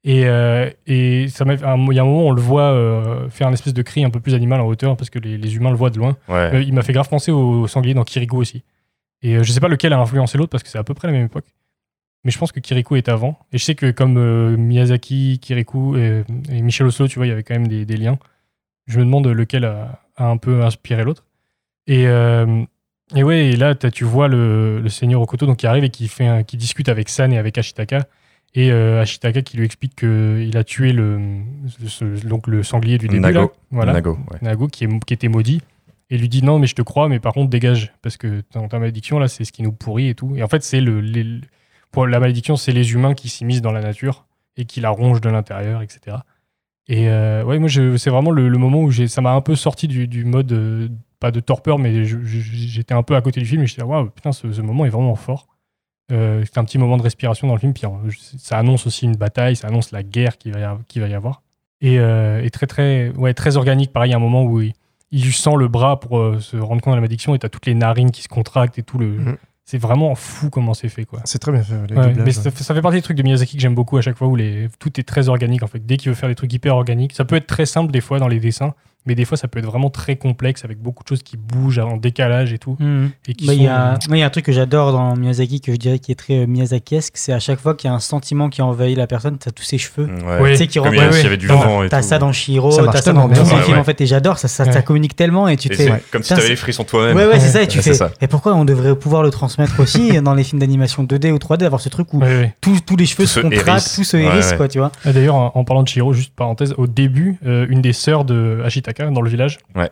Speaker 3: Et, euh, et ça il y a un moment, on le voit euh, faire un espèce de cri un peu plus animal en hauteur parce que les, les humains le voient de loin.
Speaker 4: Ouais.
Speaker 3: Euh, il m'a fait grave penser au sanglier dans Kiriko aussi. Et je sais pas lequel a influencé l'autre parce que c'est à peu près la même époque. Mais je pense que Kiriko est avant. Et je sais que comme Miyazaki, Kirikou et, et Michel Oslo, tu vois, il y avait quand même des, des liens. Je me demande lequel a, a un peu inspiré l'autre. Et, et ouais, et là, tu vois le, le seigneur Okoto donc, qui arrive et qui, fait un- qui discute avec San et avec Ashitaka. Et euh, Ashitaka qui lui explique qu'il a tué le, ce- donc le sanglier du début.
Speaker 4: Nago.
Speaker 3: là. Voilà.
Speaker 4: Nago, ouais.
Speaker 3: Nago qui, est, qui était maudit et lui dit non mais je te crois mais par contre dégage parce que dans ta malédiction là c'est ce qui nous pourrit et tout et en fait c'est le, les- pour la malédiction c'est les humains qui s'immiscent dans la nature et qui la rongent de l'intérieur etc et euh, ouais moi je- c'est vraiment le, le moment où ça m'a un peu sorti du, du mode euh, pas de torpeur mais je- je- j'étais un peu à côté du film et j'étais là waouh putain ce, ce moment est vraiment fort euh, c'était un petit moment de respiration dans le film puis euh, ça annonce aussi une bataille ça annonce la guerre qui va y, va avoir et, euh, et très très ouais très organique pareil il y a un moment où il, il lui sent le bras pour euh, se rendre compte de la malédiction et t'as toutes les narines qui se contractent et tout le
Speaker 5: Mhm.
Speaker 3: c'est vraiment fou comment c'est fait quoi
Speaker 5: c'est très bien fait. les
Speaker 3: Ouais,
Speaker 5: doublages,
Speaker 3: mais ça, fait- ça fait partie des trucs de Miyazaki que j'aime beaucoup à chaque fois où les, tout est très organique en fait dès qu'il veut faire des trucs hyper organiques ça peut être très simple des fois dans les dessins mais des fois ça peut être vraiment très complexe avec beaucoup de choses qui bougent en décalage et tout
Speaker 1: Mhm.
Speaker 3: et qui
Speaker 1: Bah, Il y, a- moi, il y a un truc que j'adore dans Miyazaki que je dirais qui est très euh, Miyazakiesque, c'est à chaque fois qu'il y a un sentiment qui envahit la personne, t'as tous ses cheveux.
Speaker 4: Ouais.
Speaker 3: Ouais.
Speaker 1: Tu sais, qui
Speaker 4: y avait du
Speaker 1: T'as- ça dans Shiro, t'as ça dans tous
Speaker 4: Ouais,
Speaker 1: films
Speaker 4: ouais.
Speaker 1: en fait, et j'adore, ça, ça, ça
Speaker 3: Ouais.
Speaker 1: communique tellement et tu
Speaker 4: Et
Speaker 1: fais.
Speaker 4: comme si t'avais les frissons toi-même.
Speaker 1: Ouais, ouais, c'est ça, et tu
Speaker 4: Ouais,
Speaker 1: fais. Et pourquoi on devrait pouvoir le transmettre aussi dans les films d'animation 2D ou 3D, avoir ce truc où
Speaker 3: Ouais, ouais.
Speaker 1: tous, tous les cheveux se contractent, tout se
Speaker 4: Ouais,
Speaker 1: hérisse,
Speaker 4: ouais.
Speaker 1: quoi, tu vois.
Speaker 3: Ah, D'ailleurs, en, parlant de Shiro, juste parenthèse, au début, euh, une des sœurs de Dans le village,
Speaker 4: Ouais.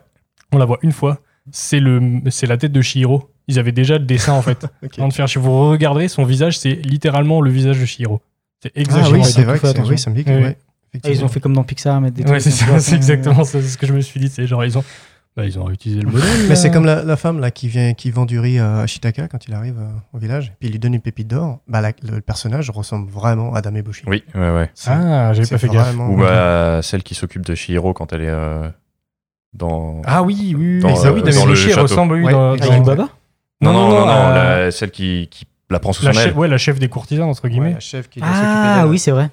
Speaker 3: on la voit une fois, c'est le, c'est la tête de Shihiro. Ils avaient déjà le dessin en fait. Avant de faire, si vous regarderez son visage, c'est littéralement le visage de Shihiro. C'est
Speaker 5: Ah
Speaker 3: exactement
Speaker 5: oui, c'est vrai que oui, ça me dit que
Speaker 3: Ouais.
Speaker 5: ouais,
Speaker 1: Ah, ils ont fait comme dans Pixar, mettre des
Speaker 3: Ouais, c'est ça, c'est
Speaker 1: euh,
Speaker 3: exactement ça, c'est ce que je me suis dit. C'est genre, ils ont, bah, ils ont réutilisé le modèle.
Speaker 5: Mais c'est comme la, la femme là qui vient qui vend du riz à Ashitaka quand il arrive euh, au village, puis il lui donne une pépite d'or. Bah, la- le personnage ressemble vraiment à Dame Eboshi.
Speaker 4: Oui, ouais, ouais.
Speaker 3: Ah, j'avais pas fait gaffe.
Speaker 4: Ou bah, celle qui s'occupe de Shihiro quand elle est euh, dans.
Speaker 3: Ah oui, oui, oui.
Speaker 4: Dans,
Speaker 3: ça,
Speaker 4: euh,
Speaker 3: oui,
Speaker 4: dans
Speaker 3: Dame
Speaker 4: le château.
Speaker 3: ressemble, oui,
Speaker 5: Ouais,
Speaker 3: dans, dans-
Speaker 1: Ayubaba
Speaker 4: Non, non, non, non,
Speaker 3: euh,
Speaker 4: la- celle qui, qui la prend sous
Speaker 3: la
Speaker 4: son
Speaker 3: chef,
Speaker 4: aile.
Speaker 3: ouais, la chef des courtisans, entre
Speaker 5: Ouais,
Speaker 3: guillemets.
Speaker 5: la chef qui
Speaker 1: Ah oui, c'est vrai.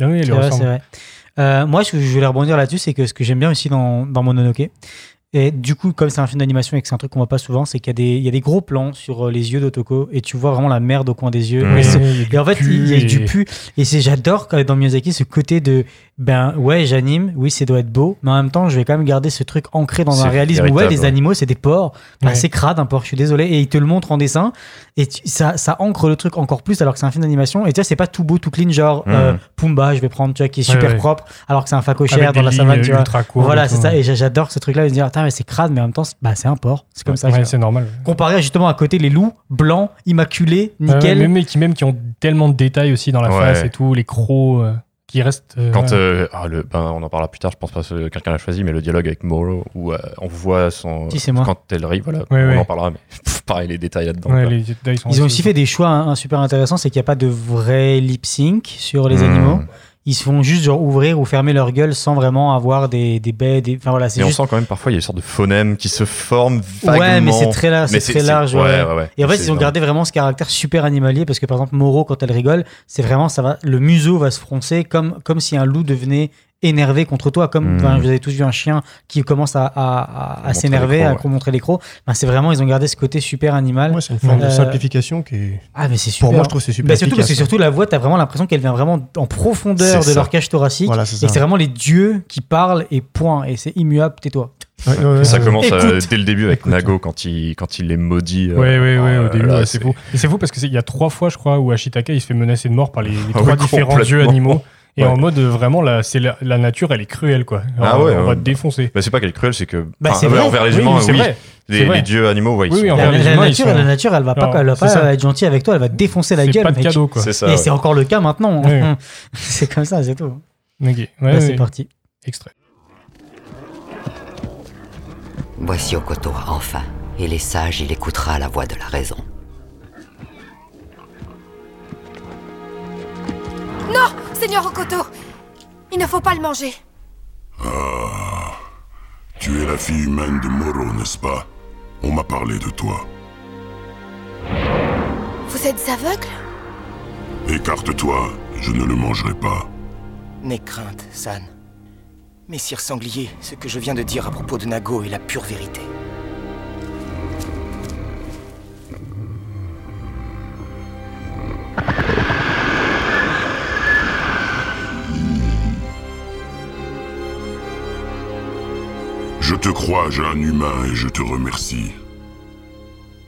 Speaker 3: Ah oui, elle lui
Speaker 1: vrai,
Speaker 3: ressemble.
Speaker 1: vrai. Euh, moi, ce que je voulais rebondir là-dessus, c'est que ce que j'aime bien aussi dans, dans Mononoke, Et du coup, comme c'est un film d'animation et que c'est un truc qu'on voit pas souvent, c'est qu'il y, a des- il y a des gros plans sur euh, les yeux d'Otoko et tu vois vraiment la merde au coin des yeux. Et, en fait,
Speaker 3: pu
Speaker 1: il y a du pu. Et c'est j'adore quand dans Miyazaki ce côté de ben ouais, j'anime, oui, ça doit être beau, mais en même temps, je vais quand même garder ce truc ancré dans un réalisme où ouais, les
Speaker 4: ouais.
Speaker 1: animaux, c'est des porcs, ben,
Speaker 3: Ouais.
Speaker 1: c'est crade un porc, je suis désolé, et il te le montre en dessin et tu- ça, ça ancre le truc encore plus alors que c'est un film d'animation. Et tu sais, c'est pas tout beau, tout clean, genre
Speaker 4: Mhm.
Speaker 1: euh, Pumba, je vais prendre, tu vois, qui est super
Speaker 3: ouais.
Speaker 1: propre, alors que c'est un facochère dans la savane, tu vois. Voilà,
Speaker 3: et
Speaker 1: c'est ça. Et j'a- j'adore ce truc-là de dire, Attends, mais c'est crade, mais en même temps, c'est- bah, c'est un porc. C'est comme ça.
Speaker 3: Ouais, c'est normal.
Speaker 1: Comparé justement à côté les loups blancs, immaculés, nickel.
Speaker 3: même, mais qui, même qui ont tellement de détails aussi dans la
Speaker 4: Ouais.
Speaker 3: face et tout, les crocs euh, qui restent. euh,
Speaker 4: Quand euh, ah, le, ben, on en parlera plus tard, je pense pas que quelqu'un l'a choisi, mais le dialogue avec Moro où euh, on voit son
Speaker 1: Si, c'est moi.
Speaker 4: quand elle rit, voilà,
Speaker 3: Ouais,
Speaker 4: on
Speaker 3: ouais.
Speaker 4: en parlera, mais pff, pareil les détails là-dedans.
Speaker 1: Ils ont aussi fait des choix hein, super intéressants, c'est qu'il n'y a pas de vrai lip sync sur les
Speaker 4: Hmm.
Speaker 1: animaux. Ils se font juste genre ouvrir ou fermer leur gueule sans vraiment avoir des, des baies. Des... Enfin voilà, c'est
Speaker 4: Et on
Speaker 1: juste.
Speaker 4: sent quand même parfois il y a une sorte de phonème qui se forme vaguement.
Speaker 1: Ouais, mais c'est très, la- c'est
Speaker 4: Mais
Speaker 1: très large. ouais.
Speaker 4: Ouais, ouais.
Speaker 1: Et en fait, ils ont gardé vraiment ce caractère super animalier parce que par exemple, Moro, quand elle rigole, c'est vraiment ça va, le museau va se froncer comme, comme si un loup devenait énervé contre toi. Comme
Speaker 4: Mm.
Speaker 1: enfin, vous avez tous vu un chien qui commence à, à, à- à
Speaker 4: Montrer
Speaker 1: s'énerver, à montrer les crocs. Ben, c'est vraiment, ils ont gardé ce côté super animal.
Speaker 5: Ouais, c'est une forme
Speaker 1: Euh,
Speaker 5: de simplification qui est.
Speaker 1: Ah, mais c'est super.
Speaker 5: Pour moi, je trouve que c'est super.
Speaker 1: Bah, surtout parce que surtout la voix, t'as vraiment l'impression qu'elle vient vraiment en profondeur de
Speaker 4: ça.
Speaker 1: leur cage thoracique.
Speaker 5: Voilà, c'est
Speaker 1: et c'est vraiment les dieux qui parlent et point. Et c'est immuable, tais-toi.
Speaker 5: Ouais, ouais, ouais,
Speaker 4: Ça
Speaker 5: ouais.
Speaker 4: commence euh, dès le début avec
Speaker 5: Écoute.
Speaker 4: Nago quand il, quand il les maudit. euh,
Speaker 3: Ouais, ouais, ouais,
Speaker 4: oh
Speaker 3: au
Speaker 4: là
Speaker 3: début, c'est fou. Et c'est fou parce qu'il y a trois fois, je crois, où Ashitaka il se fait menacer de mort par les, les
Speaker 4: Ah
Speaker 3: trois
Speaker 4: ouais,
Speaker 3: différents dieux animaux. Et
Speaker 4: Ouais.
Speaker 3: en mode, euh, vraiment, la, c'est la, la nature, elle est cruelle, quoi.
Speaker 4: Ah ouais,
Speaker 3: on va
Speaker 4: ouais.
Speaker 3: te défoncer.
Speaker 4: Bah, c'est pas qu'elle est cruelle, c'est que.
Speaker 1: Bah,
Speaker 4: enfin,
Speaker 1: c'est
Speaker 4: ouais,
Speaker 1: vrai.
Speaker 4: envers les humains,
Speaker 3: c'est
Speaker 4: oui.
Speaker 3: vrai.
Speaker 4: Les, dieux animaux, ouais,
Speaker 3: Oui,
Speaker 4: sont.
Speaker 3: oui,
Speaker 1: La,
Speaker 3: les
Speaker 1: la
Speaker 3: humains,
Speaker 1: nature,
Speaker 3: sont-
Speaker 1: la nature, elle va pas,
Speaker 3: Alors,
Speaker 1: elle va pas
Speaker 3: ça.
Speaker 1: être gentille avec toi, elle va te défoncer la
Speaker 3: C'est
Speaker 1: gueule.
Speaker 3: pas de
Speaker 1: mec.
Speaker 3: cadeau, quoi.
Speaker 4: C'est ça.
Speaker 1: Et
Speaker 4: ouais.
Speaker 1: c'est encore le cas maintenant.
Speaker 3: Oui.
Speaker 1: c'est comme ça, c'est tout.
Speaker 3: Ok, ouais,
Speaker 1: c'est parti.
Speaker 3: Extrait.
Speaker 12: Voici Okoto, enfin. Il est sage, il écoutera la voix de la raison.
Speaker 13: Non Seigneur Okoto Il ne faut pas le manger.
Speaker 14: Ah, tu es la fille humaine de Moro, n'est-ce pas? On m'a parlé de toi.
Speaker 13: Vous êtes aveugle?
Speaker 14: Écarte-toi, je ne le mangerai pas.
Speaker 10: N'aie crainte, San. Messire Sanglier, ce que je viens de dire à propos de Nago est la pure vérité.
Speaker 14: Je te crois, jeune humain, et je te remercie.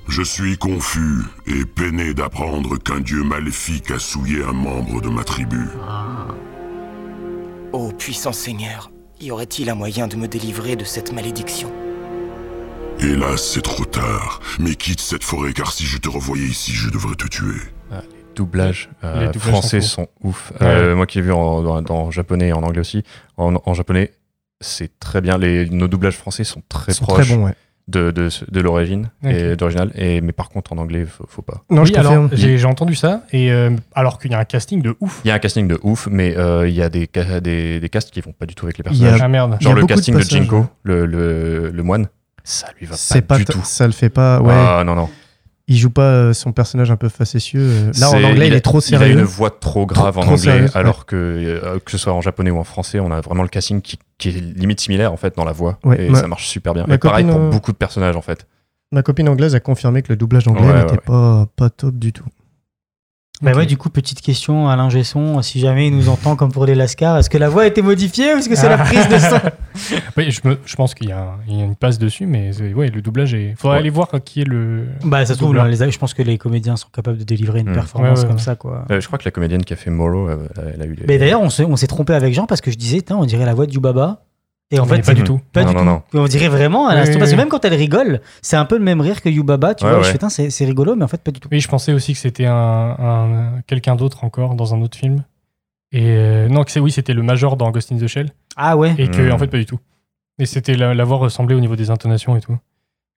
Speaker 14: Je suis confus et peiné d'apprendre qu'un dieu maléfique a souillé un membre de ma tribu.
Speaker 10: Ô puissant Seigneur, y aurait-il un moyen de me délivrer de cette malédiction?
Speaker 14: Hélas, c'est trop tard. Mais quitte cette forêt, car si je te revoyais ici, je devrais te tuer.
Speaker 4: doublages euh,
Speaker 3: Les doublages
Speaker 4: français
Speaker 3: sont
Speaker 4: sont, ouf.
Speaker 3: Ouais.
Speaker 4: Euh, moi qui ai vu en, dans, dans japonais et en anglais aussi, en, en japonais, c'est très bien. Les, nos doublages français sont très
Speaker 5: sont
Speaker 4: proches
Speaker 5: très bons, ouais.
Speaker 4: de, de, de l'origine et d'original. Et mais par contre en anglais, faut, faut pas.
Speaker 5: Non, je
Speaker 3: alors, j'ai entendu ça, et euh, alors qu'il y a un casting de ouf.
Speaker 4: Il y a un casting de ouf, mais euh, il y a des, des, des casts qui vont pas du tout avec les
Speaker 5: Il y a-
Speaker 4: personnages.
Speaker 3: Ah merde.
Speaker 5: il y a
Speaker 4: Genre le
Speaker 5: beaucoup de
Speaker 4: casting de,
Speaker 5: passages,
Speaker 4: Jinko, le, le, le moine, ça lui va pas,
Speaker 5: pas
Speaker 4: du tout.
Speaker 5: ça le fait pas. Ouais.
Speaker 4: Ah non non.
Speaker 5: Il joue pas euh, son personnage un peu facétieux. euh. Là, en anglais, il, est trop
Speaker 4: Il a
Speaker 5: sérieux.
Speaker 4: une voix trop grave
Speaker 5: Trop-
Speaker 4: en
Speaker 5: trop
Speaker 4: anglais,
Speaker 5: ouais.
Speaker 4: alors que euh, que ce soit en japonais ou en français, on a vraiment le casting qui, qui est limite similaire en fait dans la voix
Speaker 5: Ouais,
Speaker 4: et
Speaker 5: ma-
Speaker 4: ça marche super bien. Et pareil pour
Speaker 5: euh,
Speaker 4: beaucoup de personnages en fait.
Speaker 5: Ma copine anglaise a confirmé que le doublage anglais
Speaker 4: Ouais,
Speaker 5: n'était pas, pas top du tout.
Speaker 1: Bah ouais, du coup, petite question à Gesson, si jamais il nous entend comme pour les Lascars, est-ce que la voix a été modifiée ou est-ce que c'est la prise de son?
Speaker 3: Oui, je, me- je pense qu'il y, a y une passe dessus, mais ouais, le doublage est. Faudrait
Speaker 4: Ouais.
Speaker 3: aller voir qui est le.
Speaker 1: Bah ça se trouve, là, les- je pense que les comédiens sont capables de délivrer une
Speaker 4: Hmm.
Speaker 1: performance
Speaker 3: Ouais, ouais,
Speaker 1: comme
Speaker 3: ouais.
Speaker 1: ça, quoi.
Speaker 4: Euh, je crois que la comédienne qui a fait Moro, euh, elle a eu les.
Speaker 1: Mais d'ailleurs, on s'est on s'est trompé avec Jean parce que je disais, on dirait la voix de Yubaba. Et en fait,
Speaker 3: pas du tout.
Speaker 1: Pas
Speaker 4: Non,
Speaker 1: du
Speaker 4: non,
Speaker 1: tout.
Speaker 4: non.
Speaker 1: Et On dirait vraiment à l'instant.
Speaker 3: oui,
Speaker 1: Parce que
Speaker 3: oui.
Speaker 1: même quand elle rigole, c'est un peu le même rire que Yubaba. Tu
Speaker 4: Ouais,
Speaker 1: vois,
Speaker 4: ouais.
Speaker 1: je fais, c'est rigolo, mais en fait, pas du tout.
Speaker 3: Oui, je pensais aussi que c'était un, un- quelqu'un d'autre encore dans un autre film. Et euh, non, que c'est oui, c'était le Major dans Ghost in the Shell.
Speaker 1: Ah ouais
Speaker 3: Et que,
Speaker 4: Hmm.
Speaker 3: en fait, pas du tout. Et c'était la, la voix ressemblait au niveau des intonations et tout.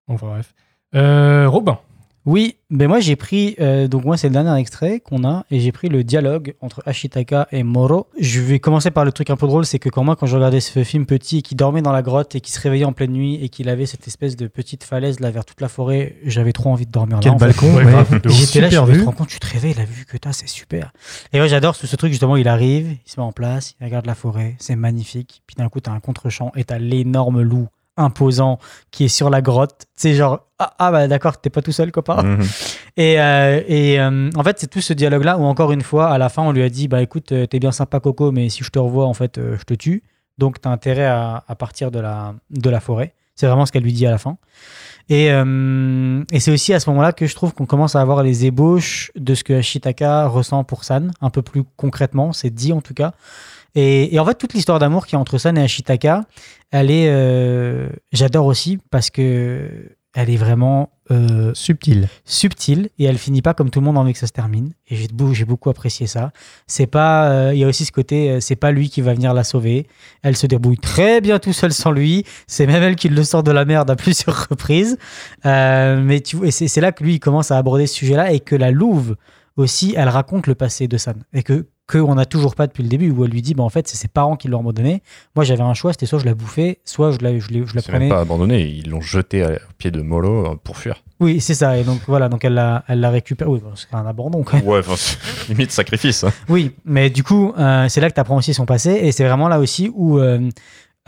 Speaker 3: Donc, bref. Euh, Robin.
Speaker 1: Oui, ben moi j'ai pris, euh, donc moi c'est le dernier extrait qu'on a, et j'ai pris le dialogue entre Ashitaka et Moro. Je vais commencer par le truc un peu drôle, c'est que quand moi quand je regardais ce film petit, et qu'il dormait dans la grotte et qu'il se réveillait en pleine nuit et qu'il avait cette espèce de petite falaise là vers toute la forêt, j'avais trop envie de dormir
Speaker 5: Quel
Speaker 1: là. fait.
Speaker 5: balcon,
Speaker 3: Ouais.
Speaker 1: J'étais là, je me rends compte, tu te réveilles, la vue que t'as, c'est super. Et ouais, j'adore ce, ce truc justement, il arrive, il se met en place, il regarde la forêt, c'est magnifique. Puis d'un coup, t'as un contre-champ et t'as l'énorme loup imposant qui est sur la grotte. C'est genre, ah, ah, bah d'accord, t'es pas tout seul, copain.
Speaker 4: Mhm.
Speaker 1: Et, euh, et euh, en fait, c'est tout ce dialogue-là où, encore une fois, à la fin, on lui a dit Bah écoute, euh, t'es bien sympa, Coco, mais si je te revois, en fait, je te tue. Donc, t'as intérêt à, à partir de la, de la forêt. C'est vraiment ce qu'elle lui dit à la fin. Et, euh, et c'est aussi à ce moment-là que je trouve qu'on commence à avoir les ébauches de ce que Ashitaka ressent pour San, un peu plus concrètement, c'est dit en tout cas. Et, et en fait, toute l'histoire d'amour qui est entre San et Ashitaka, elle est. euh, J'adore aussi parce que elle est vraiment. euh,
Speaker 5: Subtil.
Speaker 1: subtile et elle finit pas comme tout le monde a envie que ça se termine et j'ai beau- j'ai beaucoup apprécié ça c'est pas euh, il y a aussi ce côté euh, c'est pas lui qui va venir la sauver elle se débrouille très bien tout seul sans lui c'est même elle qui le sort de la merde à plusieurs reprises Euh, mais tu vois et c'est c'est là que lui il commence à aborder ce sujet là et que la louve aussi elle raconte le passé de San et que qu'on n'a toujours pas depuis le début où elle lui dit bah en fait c'est ses parents qui l'ont abandonné moi j'avais un choix c'était soit je la bouffais soit je la, je, l'ai- je la
Speaker 4: même
Speaker 1: prenais
Speaker 4: pas abandonné, ils l'ont jeté à- au pied de Molo euh, pour fuir.
Speaker 1: oui c'est ça et donc voilà donc elle la, elle la récupère oui c'est un abandon quand même
Speaker 4: Ouais, limite sacrifice. hein.
Speaker 1: Oui, mais du coup, euh, c'est là que tu apprends aussi son passé, et c'est vraiment là aussi où euh,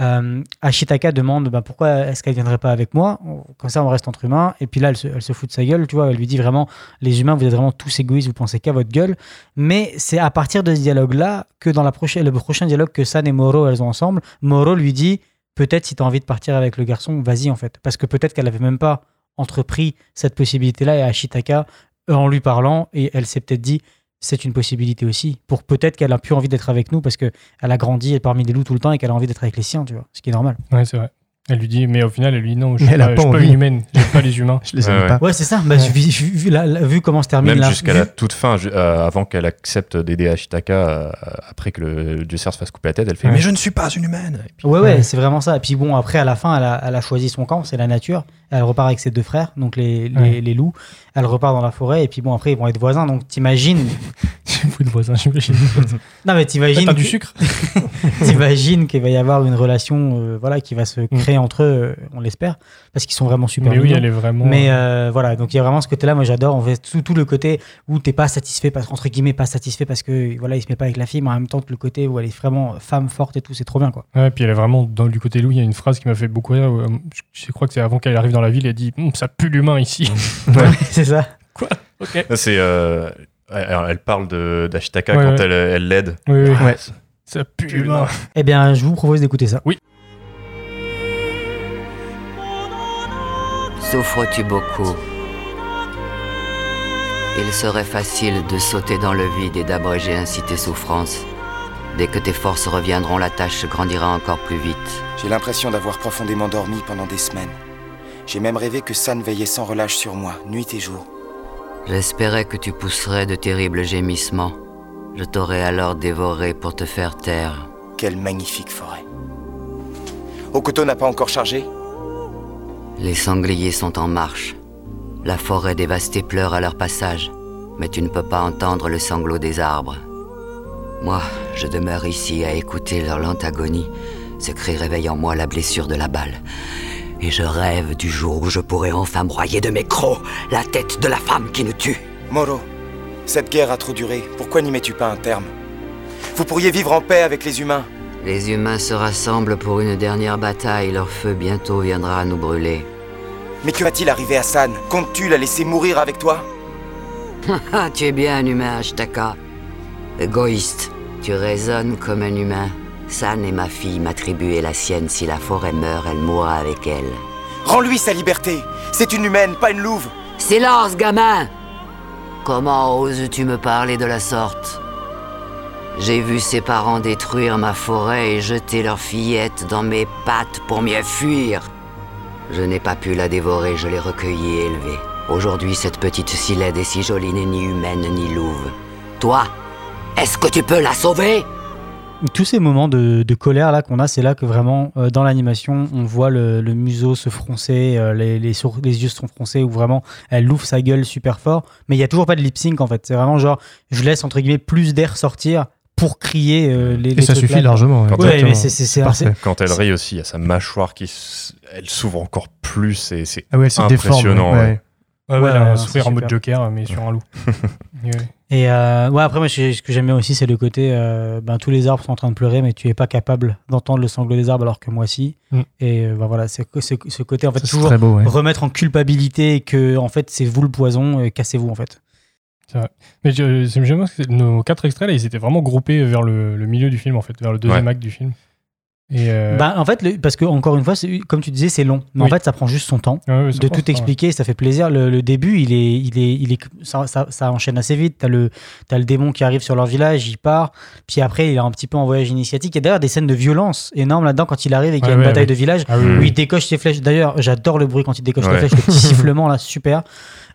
Speaker 1: euh, Ashitaka demande bah, pourquoi est-ce qu'elle viendrait pas avec moi? Comme ça, on reste entre humains. Et puis là, elle se, fout de sa gueule, tu vois. Elle lui dit vraiment les humains, vous êtes vraiment tous égoïstes, vous pensez qu'à votre gueule. Mais c'est à partir de ce dialogue-là que dans la le prochain dialogue que San et Moro elles ont ensemble, Moro lui dit peut-être si tu as envie de partir avec le garçon, vas-y en fait. Parce que peut-être qu'elle avait même pas entrepris cette possibilité-là et Ashitaka, en lui parlant, et elle s'est peut-être dit c'est une possibilité aussi. Pour peut-être qu'elle a plus envie d'être avec nous parce qu'elle a grandi parmi les loups tout le temps et qu'elle a envie d'être avec les siens, tu vois. Ce qui est normal.
Speaker 3: Ouais, c'est vrai. Elle lui dit, mais au final, elle lui dit non, je
Speaker 5: Mais
Speaker 3: suis pas,
Speaker 5: pas
Speaker 3: je suis pas une humaine, j'aime pas les humains.
Speaker 5: Je les aime
Speaker 4: ouais.
Speaker 5: pas.
Speaker 1: Ouais, c'est ça. Bah, vu, vu- vu la- la- vu comment se termine
Speaker 4: Même
Speaker 1: la-
Speaker 4: jusqu'à la toute fin, euh, avant qu'elle accepte d'aider Ashitaka, euh, après que le dieu cerf se fasse couper la tête, elle fait
Speaker 3: Ouais.
Speaker 4: Mais je ne suis pas une humaine Et puis,
Speaker 1: Ouais, ouais,
Speaker 3: Ouais.
Speaker 1: c'est vraiment ça. Et puis bon, après, à la fin, elle a, elle a choisi son camp, c'est la nature. Elle repart avec ses deux frères, donc les, les,
Speaker 3: Ouais.
Speaker 1: les loups. Elle repart dans la forêt, et puis bon, après, ils vont être voisins. Donc t'imagines.
Speaker 3: J'ai beaucoup de voisins, j'imagine.
Speaker 1: Non, mais t'imagines.
Speaker 3: T'as du sucre
Speaker 1: T'imagines qu'il va y avoir une relation euh, voilà, qui va se créer entre eux, euh, on l'espère, parce qu'ils sont vraiment super
Speaker 3: Mais oui, elle est vraiment.
Speaker 1: Mais euh, voilà, donc il y a vraiment ce côté-là, moi j'adore. En fait, tout, tout le côté où t'es pas satisfait, parce, entre guillemets, pas satisfait parce que voilà, il se met pas avec la fille, mais en même temps, le côté où elle est vraiment femme forte et tout, c'est trop bien quoi.
Speaker 3: Ouais, puis elle est vraiment dans du côté loup. Il y a une phrase qui m'a fait beaucoup rire. je crois que c'est avant qu'elle arrive dans la ville. Elle dit Hum, Ça pue l'humain ici.
Speaker 1: c'est ça.
Speaker 3: ok.
Speaker 4: C'est, euh, elle, elle parle de- d'Ashitaka
Speaker 3: Ouais,
Speaker 4: quand
Speaker 3: ouais.
Speaker 4: elle elle l'aide.
Speaker 3: Oui, oui.
Speaker 5: Ouais.
Speaker 3: Ça pue l'humain.
Speaker 1: Eh bien, je vous propose d'écouter ça.
Speaker 3: Oui.
Speaker 12: Souffres-tu beaucoup? Il serait facile de sauter dans le vide et d'abréger ainsi tes souffrances. Dès que tes forces reviendront, la tâche se grandira encore plus vite.
Speaker 10: J'ai l'impression d'avoir profondément dormi pendant des semaines. J'ai même rêvé que San veillait sans relâche sur moi, nuit et jour.
Speaker 12: J'espérais que tu pousserais de terribles gémissements. Je t'aurais alors dévoré pour te faire taire.
Speaker 10: Quelle magnifique forêt. Okoto n'a pas encore chargé
Speaker 12: Les sangliers sont en marche. La forêt dévastée pleure à leur passage, mais tu ne peux pas entendre le sanglot des arbres. Moi, je demeure ici à écouter leur lente agonie. Ce cri réveille en moi la blessure de la balle. Et je rêve du jour où je pourrai enfin broyer de mes crocs la tête de la femme qui nous tue.
Speaker 10: Moro, cette guerre a trop duré. Pourquoi n'y mets-tu pas un terme? Vous pourriez vivre en paix avec les humains.
Speaker 12: Les humains se rassemblent pour une dernière bataille. Leur feu bientôt viendra à nous brûler.
Speaker 10: Mais que va-t-il arriver à San? Comptes-tu la laisser mourir avec toi?
Speaker 12: Ah, tu es bien un humain, Ashtaka. Égoïste, tu raisonnes comme un humain. San est ma fille, ma tribu est la sienne. Si la forêt meurt, elle mourra avec elle.
Speaker 10: Rends-lui sa liberté. C'est une humaine, pas une louve.
Speaker 12: Silence, gamin Comment oses-tu me parler de la sorte? J'ai vu ses parents détruire ma forêt et jeter leur fillette dans mes pattes pour mieux fuir. Je n'ai pas pu la dévorer, je l'ai recueillie et élevée. Aujourd'hui, cette petite Silède est si jolie, n'est ni humaine ni louve. Toi, est-ce que tu peux la sauver?
Speaker 1: Tous ces moments de, de colère là qu'on a, c'est là que vraiment euh, dans l'animation, on voit le, le museau se froncer, euh, les, les, sour- les yeux se sont froncés, ou vraiment elle ouvre sa gueule super fort. Mais il y a toujours pas de lip sync en fait. C'est vraiment genre, je laisse entre guillemets plus d'air sortir pour crier euh, les.
Speaker 5: Et
Speaker 1: les
Speaker 5: ça suffit
Speaker 1: là.
Speaker 5: largement.
Speaker 4: Quand
Speaker 1: Ouais, mais c'est c'est- c'est-
Speaker 5: parfait.
Speaker 4: Quand elle rit aussi, il y a sa mâchoire qui s- elle s'ouvre encore plus et c'est
Speaker 5: Ah ouais, elle se déforme.
Speaker 4: impressionnant.
Speaker 5: ouais.
Speaker 4: ouais.
Speaker 3: Ouais, ouais,
Speaker 1: Ouais,
Speaker 3: elle a un sourire en mode. Joker, mais sur un loup. Ouais.
Speaker 1: Et euh, ouais, après, moi, ce ce que j'aime bien aussi, c'est le côté euh, ben, tous les arbres sont en train de pleurer, mais tu es pas capable d'entendre le sanglot des arbres alors que moi, si.
Speaker 3: Mm.
Speaker 1: Et euh, ben, voilà, c'est ce côté, en fait,
Speaker 5: Ça,
Speaker 1: toujours
Speaker 5: très beau, ouais.
Speaker 1: remettre en culpabilité que, en fait, c'est vous le poison, et cassez-vous, en fait.
Speaker 3: C'est vrai. Mais j'aime bien que nos quatre extraits, là, ils étaient vraiment groupés vers le, le milieu du film, en fait, vers le deuxième
Speaker 4: Ouais.
Speaker 3: acte du film. Et euh,
Speaker 1: Bah, en fait, le- parce que encore une fois, comme tu disais, c'est long. Mais
Speaker 3: Oui.
Speaker 1: en fait, ça prend juste son temps
Speaker 3: ouais,
Speaker 1: de tout
Speaker 3: temps,
Speaker 1: expliquer. Ça fait plaisir. Le, le début, il est, il est, il est, ça, ça, ça enchaîne assez vite. T'as le, t'as le démon qui arrive sur leur village, il part. Puis après, il est un petit peu en voyage initiatique. Il y a d'ailleurs des scènes de violence énormes là-dedans quand il arrive et qu'il y a
Speaker 3: Ouais,
Speaker 1: une bataille de village
Speaker 3: Ah oui,
Speaker 1: où
Speaker 3: oui.
Speaker 1: il décoche ses flèches. D'ailleurs, j'adore le bruit quand il décoche
Speaker 4: Ouais.
Speaker 1: les flèches, le petit sifflement là, super.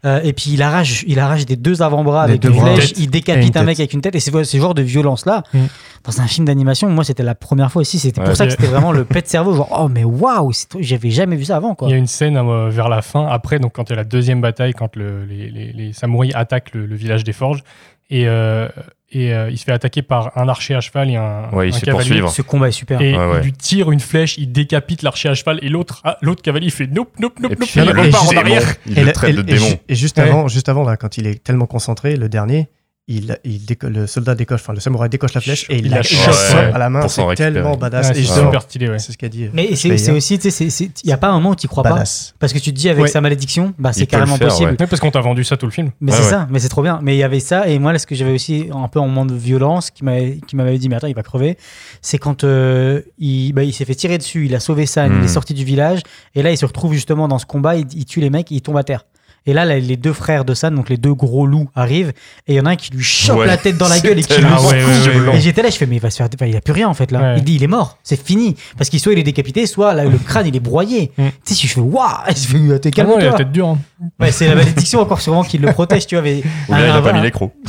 Speaker 1: Euh, et puis il arrache, il arrache des deux avant-bras avec
Speaker 5: deux
Speaker 1: flèches.
Speaker 5: Tête.
Speaker 1: Il décapite
Speaker 5: une
Speaker 1: un mec avec une tête. Et c'est ce genre de violence là
Speaker 3: Mm.
Speaker 1: dans un film d'animation. Moi, c'était la première fois aussi. C'était
Speaker 4: Ouais.
Speaker 1: pour ça que c'était vraiment le pet de cerveau. Genre, oh mais waouh, j'avais jamais vu ça avant quoi.
Speaker 3: Il y a une scène euh, vers la fin, après, donc quand il y a la deuxième bataille, quand le- les, les- les samouraïs attaquent le, le village des forges, et, euh, et euh, il se fait attaquer par un archer à cheval et un,
Speaker 4: Ouais, il
Speaker 3: un
Speaker 4: se fait
Speaker 3: cavalier.
Speaker 4: poursuivre.
Speaker 1: Ce combat est super.
Speaker 3: Et
Speaker 4: Ouais, ouais.
Speaker 3: il lui tire une flèche, il décapite l'archer à cheval, et l'autre ah, l'autre cavalier, il fait nope, nope, nope,
Speaker 4: Et
Speaker 3: nope,
Speaker 4: puis,
Speaker 3: il repart en arrière.
Speaker 4: Il
Speaker 5: Et
Speaker 4: le traite
Speaker 5: et-
Speaker 4: de démon.
Speaker 5: Et juste
Speaker 3: Ouais.
Speaker 5: avant, juste avant là, quand il est tellement concentré, le dernier, il, il déco- le soldat décoche, enfin le samouraï décoche la flèche et il
Speaker 3: Il
Speaker 5: la chope
Speaker 4: ouais,
Speaker 5: à la main. C'est tellement badass.
Speaker 3: Ouais, c'est super stylé, ouais.
Speaker 5: c'est ce qu'a dit.
Speaker 1: Mais c'est aussi, tu sais, il n'y a pas un moment où tu crois pas. Parce que tu te dis avec
Speaker 5: Ouais.
Speaker 1: sa malédiction, bah, c'est carrément
Speaker 4: faire,
Speaker 1: possible.
Speaker 3: parce qu'on t'a vendu ça tout le film.
Speaker 1: Mais
Speaker 4: Ouais,
Speaker 1: c'est
Speaker 4: ouais.
Speaker 1: ça, mais c'est trop bien. Mais il y avait ça, et moi, là, ce que j'avais aussi un peu en moment de violence qui m'avait qui m'avait dit, mais attends, il va crever, c'est quand euh, il, bah, il s'est fait tirer dessus, il a sauvé San, il
Speaker 4: Hmm.
Speaker 1: est sorti du village, et là, il se retrouve justement dans ce combat, il, il tue les mecs, il tombe à terre. Et là, là, les deux frères de San, donc les deux gros loups, arrivent, et il y en a un qui lui chope
Speaker 4: Ouais.
Speaker 1: la tête dans la gueule et qui le
Speaker 3: Ah ouais.
Speaker 1: Et j'étais là, je fais, mais il va se faire. enfin, il a plus rien en fait là. Il dit, il est mort, c'est fini. Parce qu'il soit il est décapité, soit là, le crâne il est broyé.
Speaker 3: Mm.
Speaker 1: Tu sais, je fais, waouh, je fais, t'es
Speaker 3: Ah non, il a la tête dure. hein.
Speaker 1: Ouais, c'est la malédiction encore sûrement qui le protège, tu vois. Mais
Speaker 4: Ou là, il a pas mis l'écrou.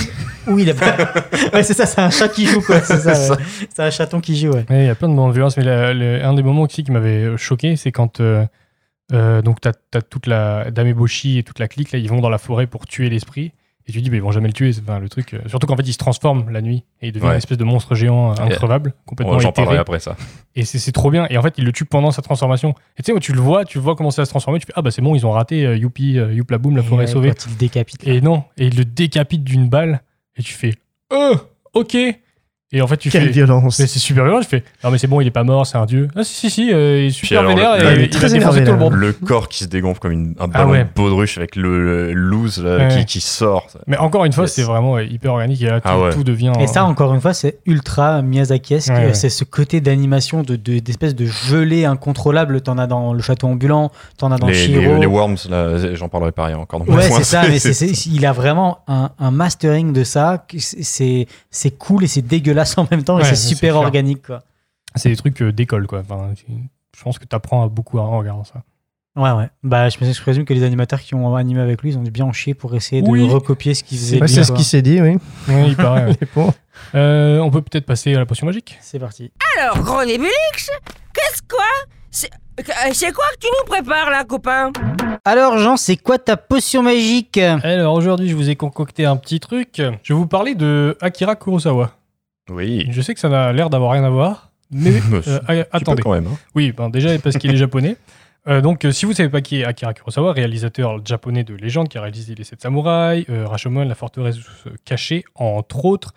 Speaker 1: Oui, il a pas. ouais, c'est ça, c'est un chat qui joue, quoi. C'est ça,
Speaker 4: C'est
Speaker 1: un chaton qui joue, ouais.
Speaker 3: Ouais, il y a plein de moments de violence, mais la- un des moments aussi qui m'avait choqué, c'est quand euh, euh, donc t'as as toute la Dame Eboshi et toute la clique, là, ils vont dans la forêt pour tuer l'esprit. Et tu dis, mais ils vont jamais le tuer. c'est- Enfin, le truc, euh, surtout qu'en fait, il se transforme la nuit et il devient
Speaker 4: Ouais.
Speaker 3: une espèce de monstre géant euh, increvable, complètement
Speaker 4: Ouais, J'en parlerai après ça.
Speaker 3: Et c'est c'est trop bien. Et en fait, il le tue pendant sa transformation. Et tu sais, tu le vois, tu vois comment ça va se transformer. Tu fais, ah bah c'est bon, ils ont raté, euh, youpi, euh, youpla boum, la
Speaker 1: Et
Speaker 3: forêt est sauvée.
Speaker 1: Quand il décapite. là.
Speaker 3: Et non, et il le décapite d'une balle. Et tu fais, euh, ok. Et en fait, tu
Speaker 5: Quelle
Speaker 3: fais.
Speaker 5: violence.
Speaker 3: Mais c'est super violent. Je fais, non, mais c'est bon, il est pas mort, c'est un dieu. Ah, si, si, si, euh, il est super
Speaker 4: alors,
Speaker 3: vénère
Speaker 4: le-
Speaker 3: et il,
Speaker 5: très
Speaker 3: a défoncé
Speaker 5: énervé,
Speaker 3: tout le
Speaker 5: là.
Speaker 3: monde.
Speaker 4: Le corps qui se dégonfle comme une- un
Speaker 3: Ah
Speaker 4: ballon
Speaker 3: ouais.
Speaker 4: de baudruche avec le, le loose là,
Speaker 3: Ouais.
Speaker 4: qui, qui sort.
Speaker 3: Mais encore une fois,
Speaker 4: Yes.
Speaker 3: c'est vraiment ouais, hyper organique et là, tout,
Speaker 4: Ah ouais.
Speaker 3: tout devient.
Speaker 1: Et ça, encore une fois, c'est ultra Miyazaki-esque.
Speaker 3: Ouais, ouais.
Speaker 1: C'est ce côté d'animation, de, de- d'espèce de gelée incontrôlable. T'en as dans le château ambulant, t'en as dans
Speaker 4: Les,
Speaker 1: Shiro.
Speaker 4: les, les worms, là, j'en parlerai pas rien encore. dans mon
Speaker 1: Ouais, c'est ça, mais c'est- c'est- il a vraiment un, un mastering de ça. que c'est- C'est c'est cool et c'est dégueulasse en même temps et
Speaker 3: Ouais,
Speaker 1: c'est
Speaker 3: c'est
Speaker 1: super
Speaker 3: clair.
Speaker 1: organique, quoi.
Speaker 3: C'est des trucs euh, d'école, quoi. Enfin, je pense que tu apprends beaucoup en regardant ça.
Speaker 1: Ouais, ouais. Bah, je, je présume que les animateurs qui ont animé avec lui, ils ont dû bien en chier pour essayer de
Speaker 3: Oui.
Speaker 1: recopier ce qu'il faisait.
Speaker 5: Ouais,
Speaker 1: lui,
Speaker 5: c'est ce qui s'est dit, oui.
Speaker 3: Oui, il paraît. ouais.
Speaker 5: Les pauvres.
Speaker 3: Euh, on peut peut-être passer à la potion magique
Speaker 1: C'est parti.
Speaker 7: Alors, gros Nébulix, qu'est-ce quoi? Euh, c'est quoi que tu nous prépares là, copain?
Speaker 1: Alors, Jean, c'est quoi ta potion magique?
Speaker 3: Alors aujourd'hui, je vous ai concocté un petit truc. Je vais vous parler de Akira Kurosawa.
Speaker 4: Oui.
Speaker 3: Je sais que ça n'a l'air d'avoir rien à voir, mais
Speaker 4: Mais
Speaker 3: euh, attendez.
Speaker 4: quand même. hein.
Speaker 3: Oui, ben déjà parce qu'il est japonais. Euh, donc, euh, si vous savez pas qui est Akira Kurosawa, réalisateur japonais de légende qui a réalisé Les Sept Samouraïs, euh, Rashomon, La Forteresse Cachée, entre autres.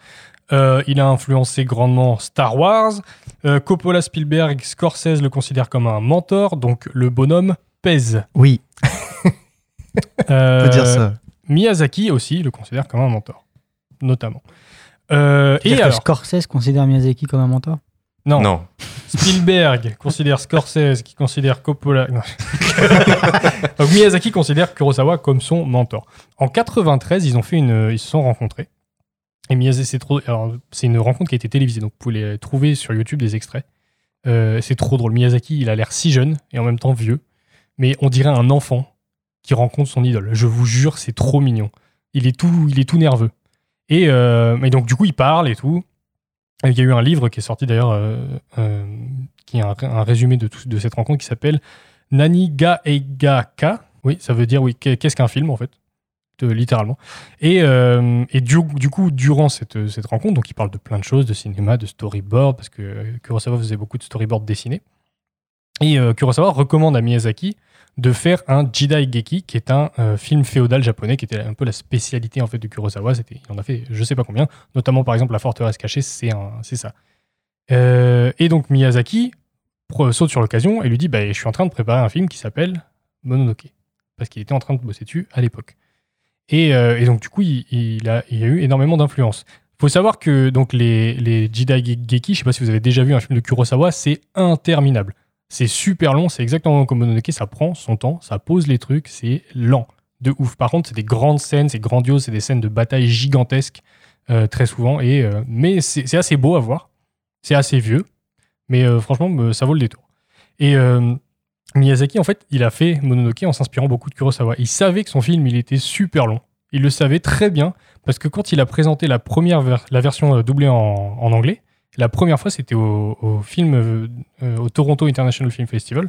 Speaker 3: Euh, il a influencé grandement Star Wars. Euh, Coppola, Spielberg, Scorsese le considèrent comme un mentor, donc le bonhomme pèse.
Speaker 5: Oui,
Speaker 3: Euh,
Speaker 5: on peut dire ça.
Speaker 3: Miyazaki aussi le considère comme un mentor, notamment. Euh,
Speaker 1: Et
Speaker 3: alors,
Speaker 1: Scorsese considère Miyazaki comme un mentor?
Speaker 3: Non,
Speaker 4: Non.
Speaker 3: Spielberg considère Scorsese, qui considère Coppola. non. Donc Miyazaki considère Kurosawa comme son mentor. En 93, ils ont fait une, ils se sont rencontrés. Et Miyazaki, c'est trop. Alors, c'est une rencontre qui a été télévisée, donc vous pouvez les trouver sur YouTube des extraits. Euh, c'est trop drôle. Miyazaki, il a l'air si jeune et en même temps vieux, mais on dirait un enfant qui rencontre son idole. Je vous jure, c'est trop mignon. Il est tout, il est tout nerveux. Et, euh, et donc du coup, il parle et tout. Il y a eu un livre qui est sorti d'ailleurs, euh, euh, qui est un, résumé de, tout, de cette rencontre qui s'appelle Naniga Eigaka. Oui, ça veut dire, oui, qu'est- qu'est-ce qu'un film en fait littéralement. Et, et du, coup, durant cette, cette rencontre, donc il parle de plein de choses, de cinéma, de storyboard, parce que Kurosawa faisait beaucoup de storyboard dessinés. Et euh, Kurosawa recommande à Miyazaki de faire un Jidai Geki, qui est un euh, film féodal japonais, qui était un peu la spécialité en fait de Kurosawa. Il en a fait je sais pas combien, notamment par exemple La Forteresse Cachée, c'est, ça. Euh, et donc Miyazaki saute sur l'occasion et lui dit bah, Je suis en train de préparer un film qui s'appelle Mononoke. Parce qu'il était en train de bosser dessus à l'époque. Et, euh, donc, du coup, il, il a, il a eu énormément d'influence. Il faut savoir que donc, les, les Jidai Geki, je sais pas si vous avez déjà vu un film de Kurosawa, c'est interminable. C'est super long, c'est exactement comme Mononoke, ça prend son temps, ça pose les trucs, c'est lent. De ouf. Par contre, c'est des grandes scènes, c'est grandiose, c'est des scènes de bataille gigantesques, euh, très souvent. Et, euh, mais c'est assez beau à voir. C'est assez vieux. Mais euh, franchement, ça vaut le détour. Et Miyazaki, en fait, il a fait Mononoke en s'inspirant beaucoup de Kurosawa. Il savait que son film, il était super long. Il le savait très bien, parce que quand il a présenté la première la version doublée en anglais, la première fois, c'était au, au film, euh, euh, au Toronto International Film Festival.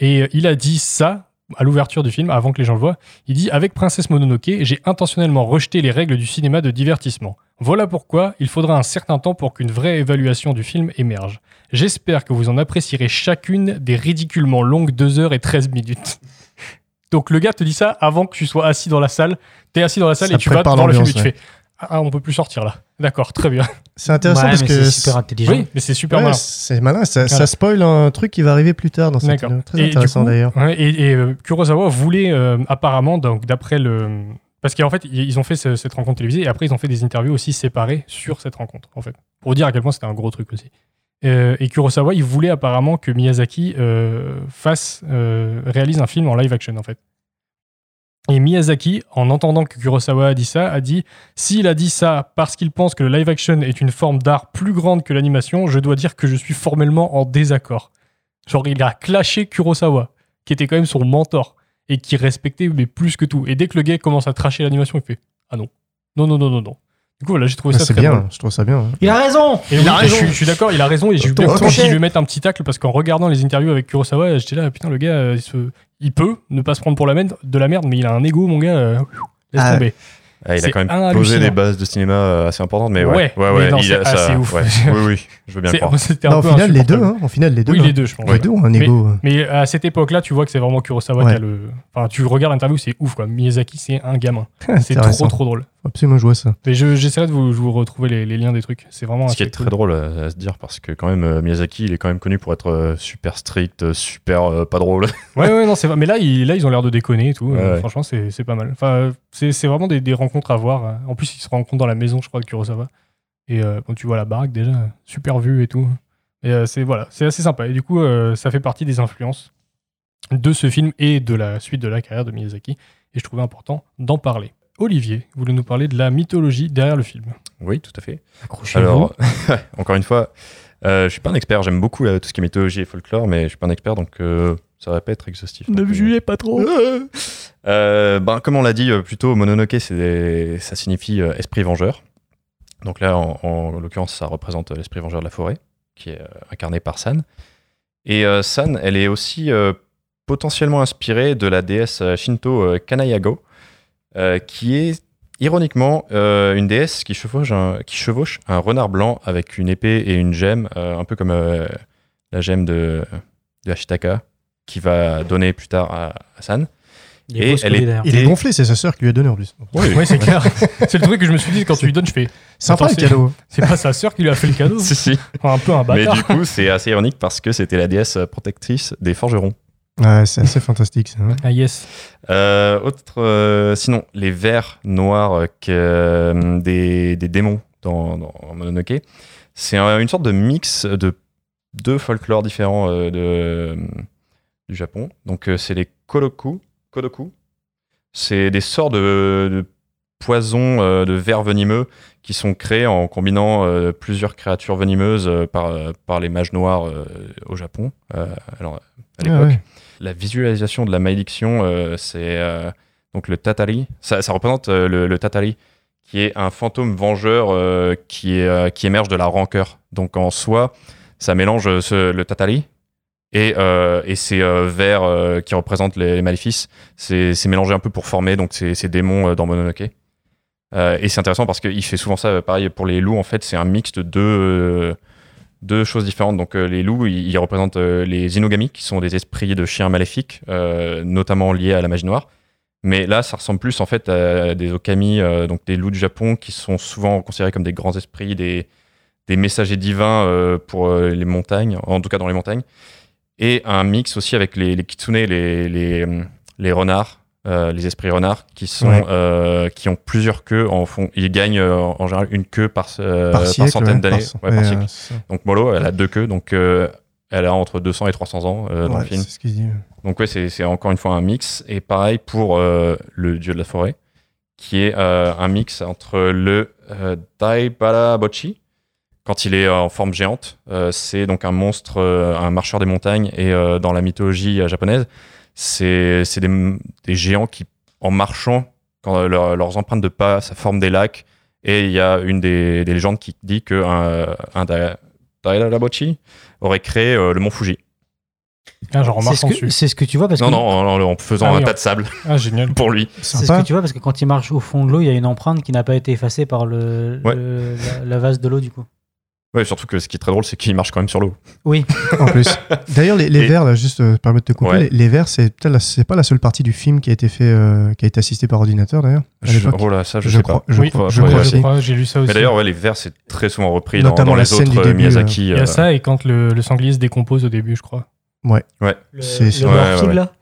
Speaker 3: Et euh, il a dit ça à l'ouverture du film, avant que les gens le voient. Il dit Avec Princesse Mononoke, j'ai intentionnellement rejeté les règles du cinéma de divertissement. Voilà pourquoi il faudra un certain temps pour qu'une vraie évaluation du film émerge. J'espère que vous en apprécierez chacune des ridiculement longues 2 heures et 13 minutes. Donc le gars te dit ça avant que tu sois assis dans la salle. T'es assis dans la salle
Speaker 5: Ça
Speaker 3: et tu vas dans le film et tu fais Ah, on peut plus sortir là. D'accord, très bien.
Speaker 5: C'est intéressant
Speaker 1: Ouais,
Speaker 5: parce
Speaker 1: mais
Speaker 5: que
Speaker 1: c'est super intelligent.
Speaker 3: Oui, mais c'est super
Speaker 5: Ouais,
Speaker 3: malin.
Speaker 5: C'est malin, ça,
Speaker 3: Voilà.
Speaker 5: ça spoil un truc qui va arriver plus tard dans cette. Très
Speaker 3: Et
Speaker 5: intéressant d'ailleurs.
Speaker 3: ouais, et et, euh, Kurosawa voulait euh, apparemment, donc d'après le. Parce qu'en fait, ils ils ont fait ce- cette rencontre télévisée et après, ils ont fait des interviews aussi séparées sur cette rencontre, en fait. Pour dire à quel point c'était un gros truc aussi. Euh, et Kurosawa, il voulait apparemment que Miyazaki euh, fasse, euh, réalise un film en live action, en fait. Et Miyazaki, en entendant que Kurosawa a dit ça, a dit S'il a dit ça parce qu'il pense que le live action est une forme d'art plus grande que l'animation, je dois dire que je suis formellement en désaccord. Genre, il a clashé Kurosawa, qui était quand même son mentor, et qui respectait mais plus que tout. Et dès que le gars commence à tracher l'animation, il fait Ah non, non, non, non, non, non. Du coup, voilà, j'ai trouvé ça très
Speaker 5: bien,
Speaker 3: drôle.
Speaker 5: je trouve ça bien. hein.
Speaker 1: Il a raison
Speaker 3: Et
Speaker 1: Il
Speaker 3: oui,
Speaker 1: a
Speaker 3: et
Speaker 1: raison
Speaker 3: Je, suis- je suis d'accord, il a raison. Et j'ai eu bien envie de lui mettre un petit tacle parce qu'en regardant les interviews avec Kurosawa, j'étais là, putain, le gars, euh, il, se- il peut ne pas se prendre pour la merde, de la merde, mais il a un ego, mon gars. euh, laisse
Speaker 5: Ah,
Speaker 3: tomber.
Speaker 4: Ah, il a quand même posé des bases de cinéma euh, assez importantes, mais ouais.
Speaker 3: Ouais,
Speaker 4: ouais, ouais,
Speaker 3: non,
Speaker 4: il
Speaker 3: c'est
Speaker 4: a- ça-
Speaker 3: assez ouf.
Speaker 4: ouais. oui, oui, je veux bien croire.
Speaker 5: Non, au final, les deux, hein, au final, les deux.
Speaker 3: Oui,
Speaker 5: hein.
Speaker 3: les deux, je pense.
Speaker 5: Les deux ont un ego. euh.
Speaker 3: Mais à cette époque-là, tu vois que c'est vraiment Kurosawa
Speaker 5: Ouais.
Speaker 3: qui a le. Enfin, tu regardes l'interview, c'est ouf, quoi. Miyazaki, c'est un gamin. C'est trop, trop drôle.
Speaker 5: Faut absolument jouer ça.
Speaker 3: Mais je- j'essaierai de vous, je vous retrouver les, les liens des trucs. C'est vraiment
Speaker 4: Ce qui
Speaker 3: assez
Speaker 4: est très drôle à, à se dire parce que quand même euh, Miyazaki il est quand même connu pour être euh, super strict, euh, super euh, pas drôle.
Speaker 3: Ouais, ouais, non, c'est vrai. Mais là, ils, là, ils ont l'air de déconner et tout.
Speaker 4: Ouais,
Speaker 3: Euh,
Speaker 4: ouais.
Speaker 3: Franchement, c'est pas mal. Enfin, c'est vraiment des, des rencontres à voir. euh. En plus, ils se rencontrent dans la maison, je crois, de Kurosawa. Et euh, bon, tu vois la baraque déjà, super vue et tout. Et euh, c'est voilà, c'est assez sympa. Et du coup, euh, ça fait partie des influences de ce film et de la suite de la carrière de Miyazaki. Et je trouvais important d'en parler. Olivier, vous voulez nous parler de la mythologie derrière le film
Speaker 4: Oui, tout à fait.
Speaker 1: Accrochez-vous.
Speaker 4: Alors, encore une fois, euh, je suis pas un expert. J'aime beaucoup euh, tout ce qui est mythologie et folklore, mais je suis pas un expert, donc euh, ça va pas être exhaustif.
Speaker 3: Ne me
Speaker 4: euh,
Speaker 3: jugez pas trop
Speaker 4: Euh, ben, comme on l'a dit plus tôt, Mononoke, des- ça signifie esprit vengeur. Donc là, en, en l'occurrence, ça représente l'esprit vengeur de la forêt, qui est incarné par San. Et San, elle est aussi potentiellement inspirée de la déesse Shinto Kanayago, euh, qui est ironiquement euh, une déesse qui chevauche, un, qui chevauche un renard blanc avec une épée et une gemme, euh, un peu comme euh, la gemme de, de Ashitaka, qui va donner plus tard à, à San.
Speaker 1: Il est ce collier, d'ailleurs.
Speaker 5: Il est gonflé, c'est sa sœur qui lui a donné en plus.
Speaker 3: Oui, c'est clair. c'est le truc que je me suis dit quand tu lui donnes, je fais.
Speaker 5: Sympa, le
Speaker 3: c'est-
Speaker 5: cadeau.
Speaker 3: C'est pas sa sœur qui lui a fait le cadeau
Speaker 4: si, si.
Speaker 3: Enfin, Un peu un
Speaker 4: Mais
Speaker 3: bâtard.
Speaker 4: du coup, c'est assez ironique parce que c'était la déesse protectrice des forgerons.
Speaker 5: Ouais, c'est assez fantastique ça. hein.
Speaker 3: Ah yes.
Speaker 4: Euh, autre, euh, sinon, les vers noirs euh, que, des, des démons dans, dans Mononoke, c'est un- une sorte de mix de deux folklores différents euh, de, du Japon. Donc, euh, c'est les Kodoku. Kodoku. C'est des sorts de, de poisons euh, de vers venimeux qui sont créés en combinant euh, plusieurs créatures venimeuses euh, par, euh, par les mages noirs euh, au Japon. euh, alors, à
Speaker 5: Ah ouais.
Speaker 4: La visualisation de la malédiction, euh, c'est euh, donc le tatari. Ça, ça représente euh, le, le tatari, qui est un fantôme vengeur euh, qui, est, euh, qui émerge de la rancœur. Donc en soi, ça mélange ce- le tatari et, euh, et ces euh, vers euh, qui représentent les, les maléfices. C'est c'est mélangé un peu pour former donc ces, ces démons euh, dans Mononoke. Euh, et c'est intéressant parce qu'il fait souvent ça, pareil pour les loups, en fait, c'est un mix de deux, choses différentes. Donc euh, les loups, ils, représentent euh, les inogami, qui sont des esprits de chiens maléfiques, euh, notamment liés à la magie noire. Mais là, ça ressemble plus en fait à des okami, donc des loups du Japon, qui sont souvent considérés comme des grands esprits, des, messagers divins pour les montagnes, en tout cas dans les montagnes. Et un mix aussi avec les, kitsune, les renards, euh, les esprits renards, qui, sont,
Speaker 5: Ouais.
Speaker 4: euh, qui ont plusieurs queues. En fond, ils gagnent euh, en général une queue par,
Speaker 5: Par
Speaker 4: centaine
Speaker 5: ouais,
Speaker 4: d'années.
Speaker 5: par-
Speaker 4: Ouais. Donc Molo, elle a deux queues, donc elle a entre 200 et 300 ans dans le film.
Speaker 5: c'est ce dit.
Speaker 4: Donc ouais, c'est encore une fois un mix. Et pareil pour le dieu de la forêt, qui est un mix entre le euh, Daibarabochi, quand il est en forme géante. c'est donc un monstre, un marcheur des montagnes. Et dans la mythologie japonaise, c'est c'est des, des géants qui, en marchant, quand euh, leur- leurs empreintes de pas, ça forme des lacs. Et il y a une des, des légendes qui dit que un, un Dai- Daibarabochi aurait créé euh, le mont Fuji.
Speaker 3: Ah,
Speaker 1: C'est ce, que,
Speaker 3: dessus.
Speaker 1: c'est ce que tu vois parce
Speaker 4: Non,
Speaker 1: que
Speaker 4: non, en, en faisant
Speaker 3: Ah
Speaker 4: un tas de sable
Speaker 3: Ah, génial.
Speaker 4: pour lui.
Speaker 1: c'est ce que tu vois parce que quand il marche au fond de l'eau, il y a une empreinte qui n'a pas été effacée par le,
Speaker 4: Ouais.
Speaker 1: le- la, la vase de l'eau du coup.
Speaker 4: Ouais, surtout que ce qui est très drôle, c'est qu'il marche quand même sur l'eau.
Speaker 1: Oui.
Speaker 5: En plus. D'ailleurs, les, les
Speaker 4: Et-
Speaker 5: vers, là, juste euh, permettre de te couper,
Speaker 4: Ouais.
Speaker 5: les, les vers, c'est peut-être pas la seule partie du film qui a été fait, euh, qui a été assistée par ordinateur d'ailleurs.
Speaker 4: Je- oh là, ça, je,
Speaker 5: Je
Speaker 4: sais
Speaker 5: crois-
Speaker 4: pas.
Speaker 5: je
Speaker 3: oui,
Speaker 5: crois-
Speaker 3: je
Speaker 5: je
Speaker 3: crois, je j'ai lu ça aussi.
Speaker 4: Mais d'ailleurs, ouais, les vers, c'est très souvent repris dans,
Speaker 5: Notamment
Speaker 4: dans
Speaker 5: la
Speaker 4: les
Speaker 5: scène du
Speaker 4: autres
Speaker 5: début,
Speaker 4: Miyazaki.
Speaker 3: Il y a
Speaker 4: euh,
Speaker 3: ça et quand le, le sanglier se décompose au début, je crois.
Speaker 5: Ouais.
Speaker 4: Ouais.
Speaker 5: C'est-
Speaker 1: le
Speaker 4: ouais,
Speaker 1: morphing,
Speaker 4: ouais.
Speaker 1: là.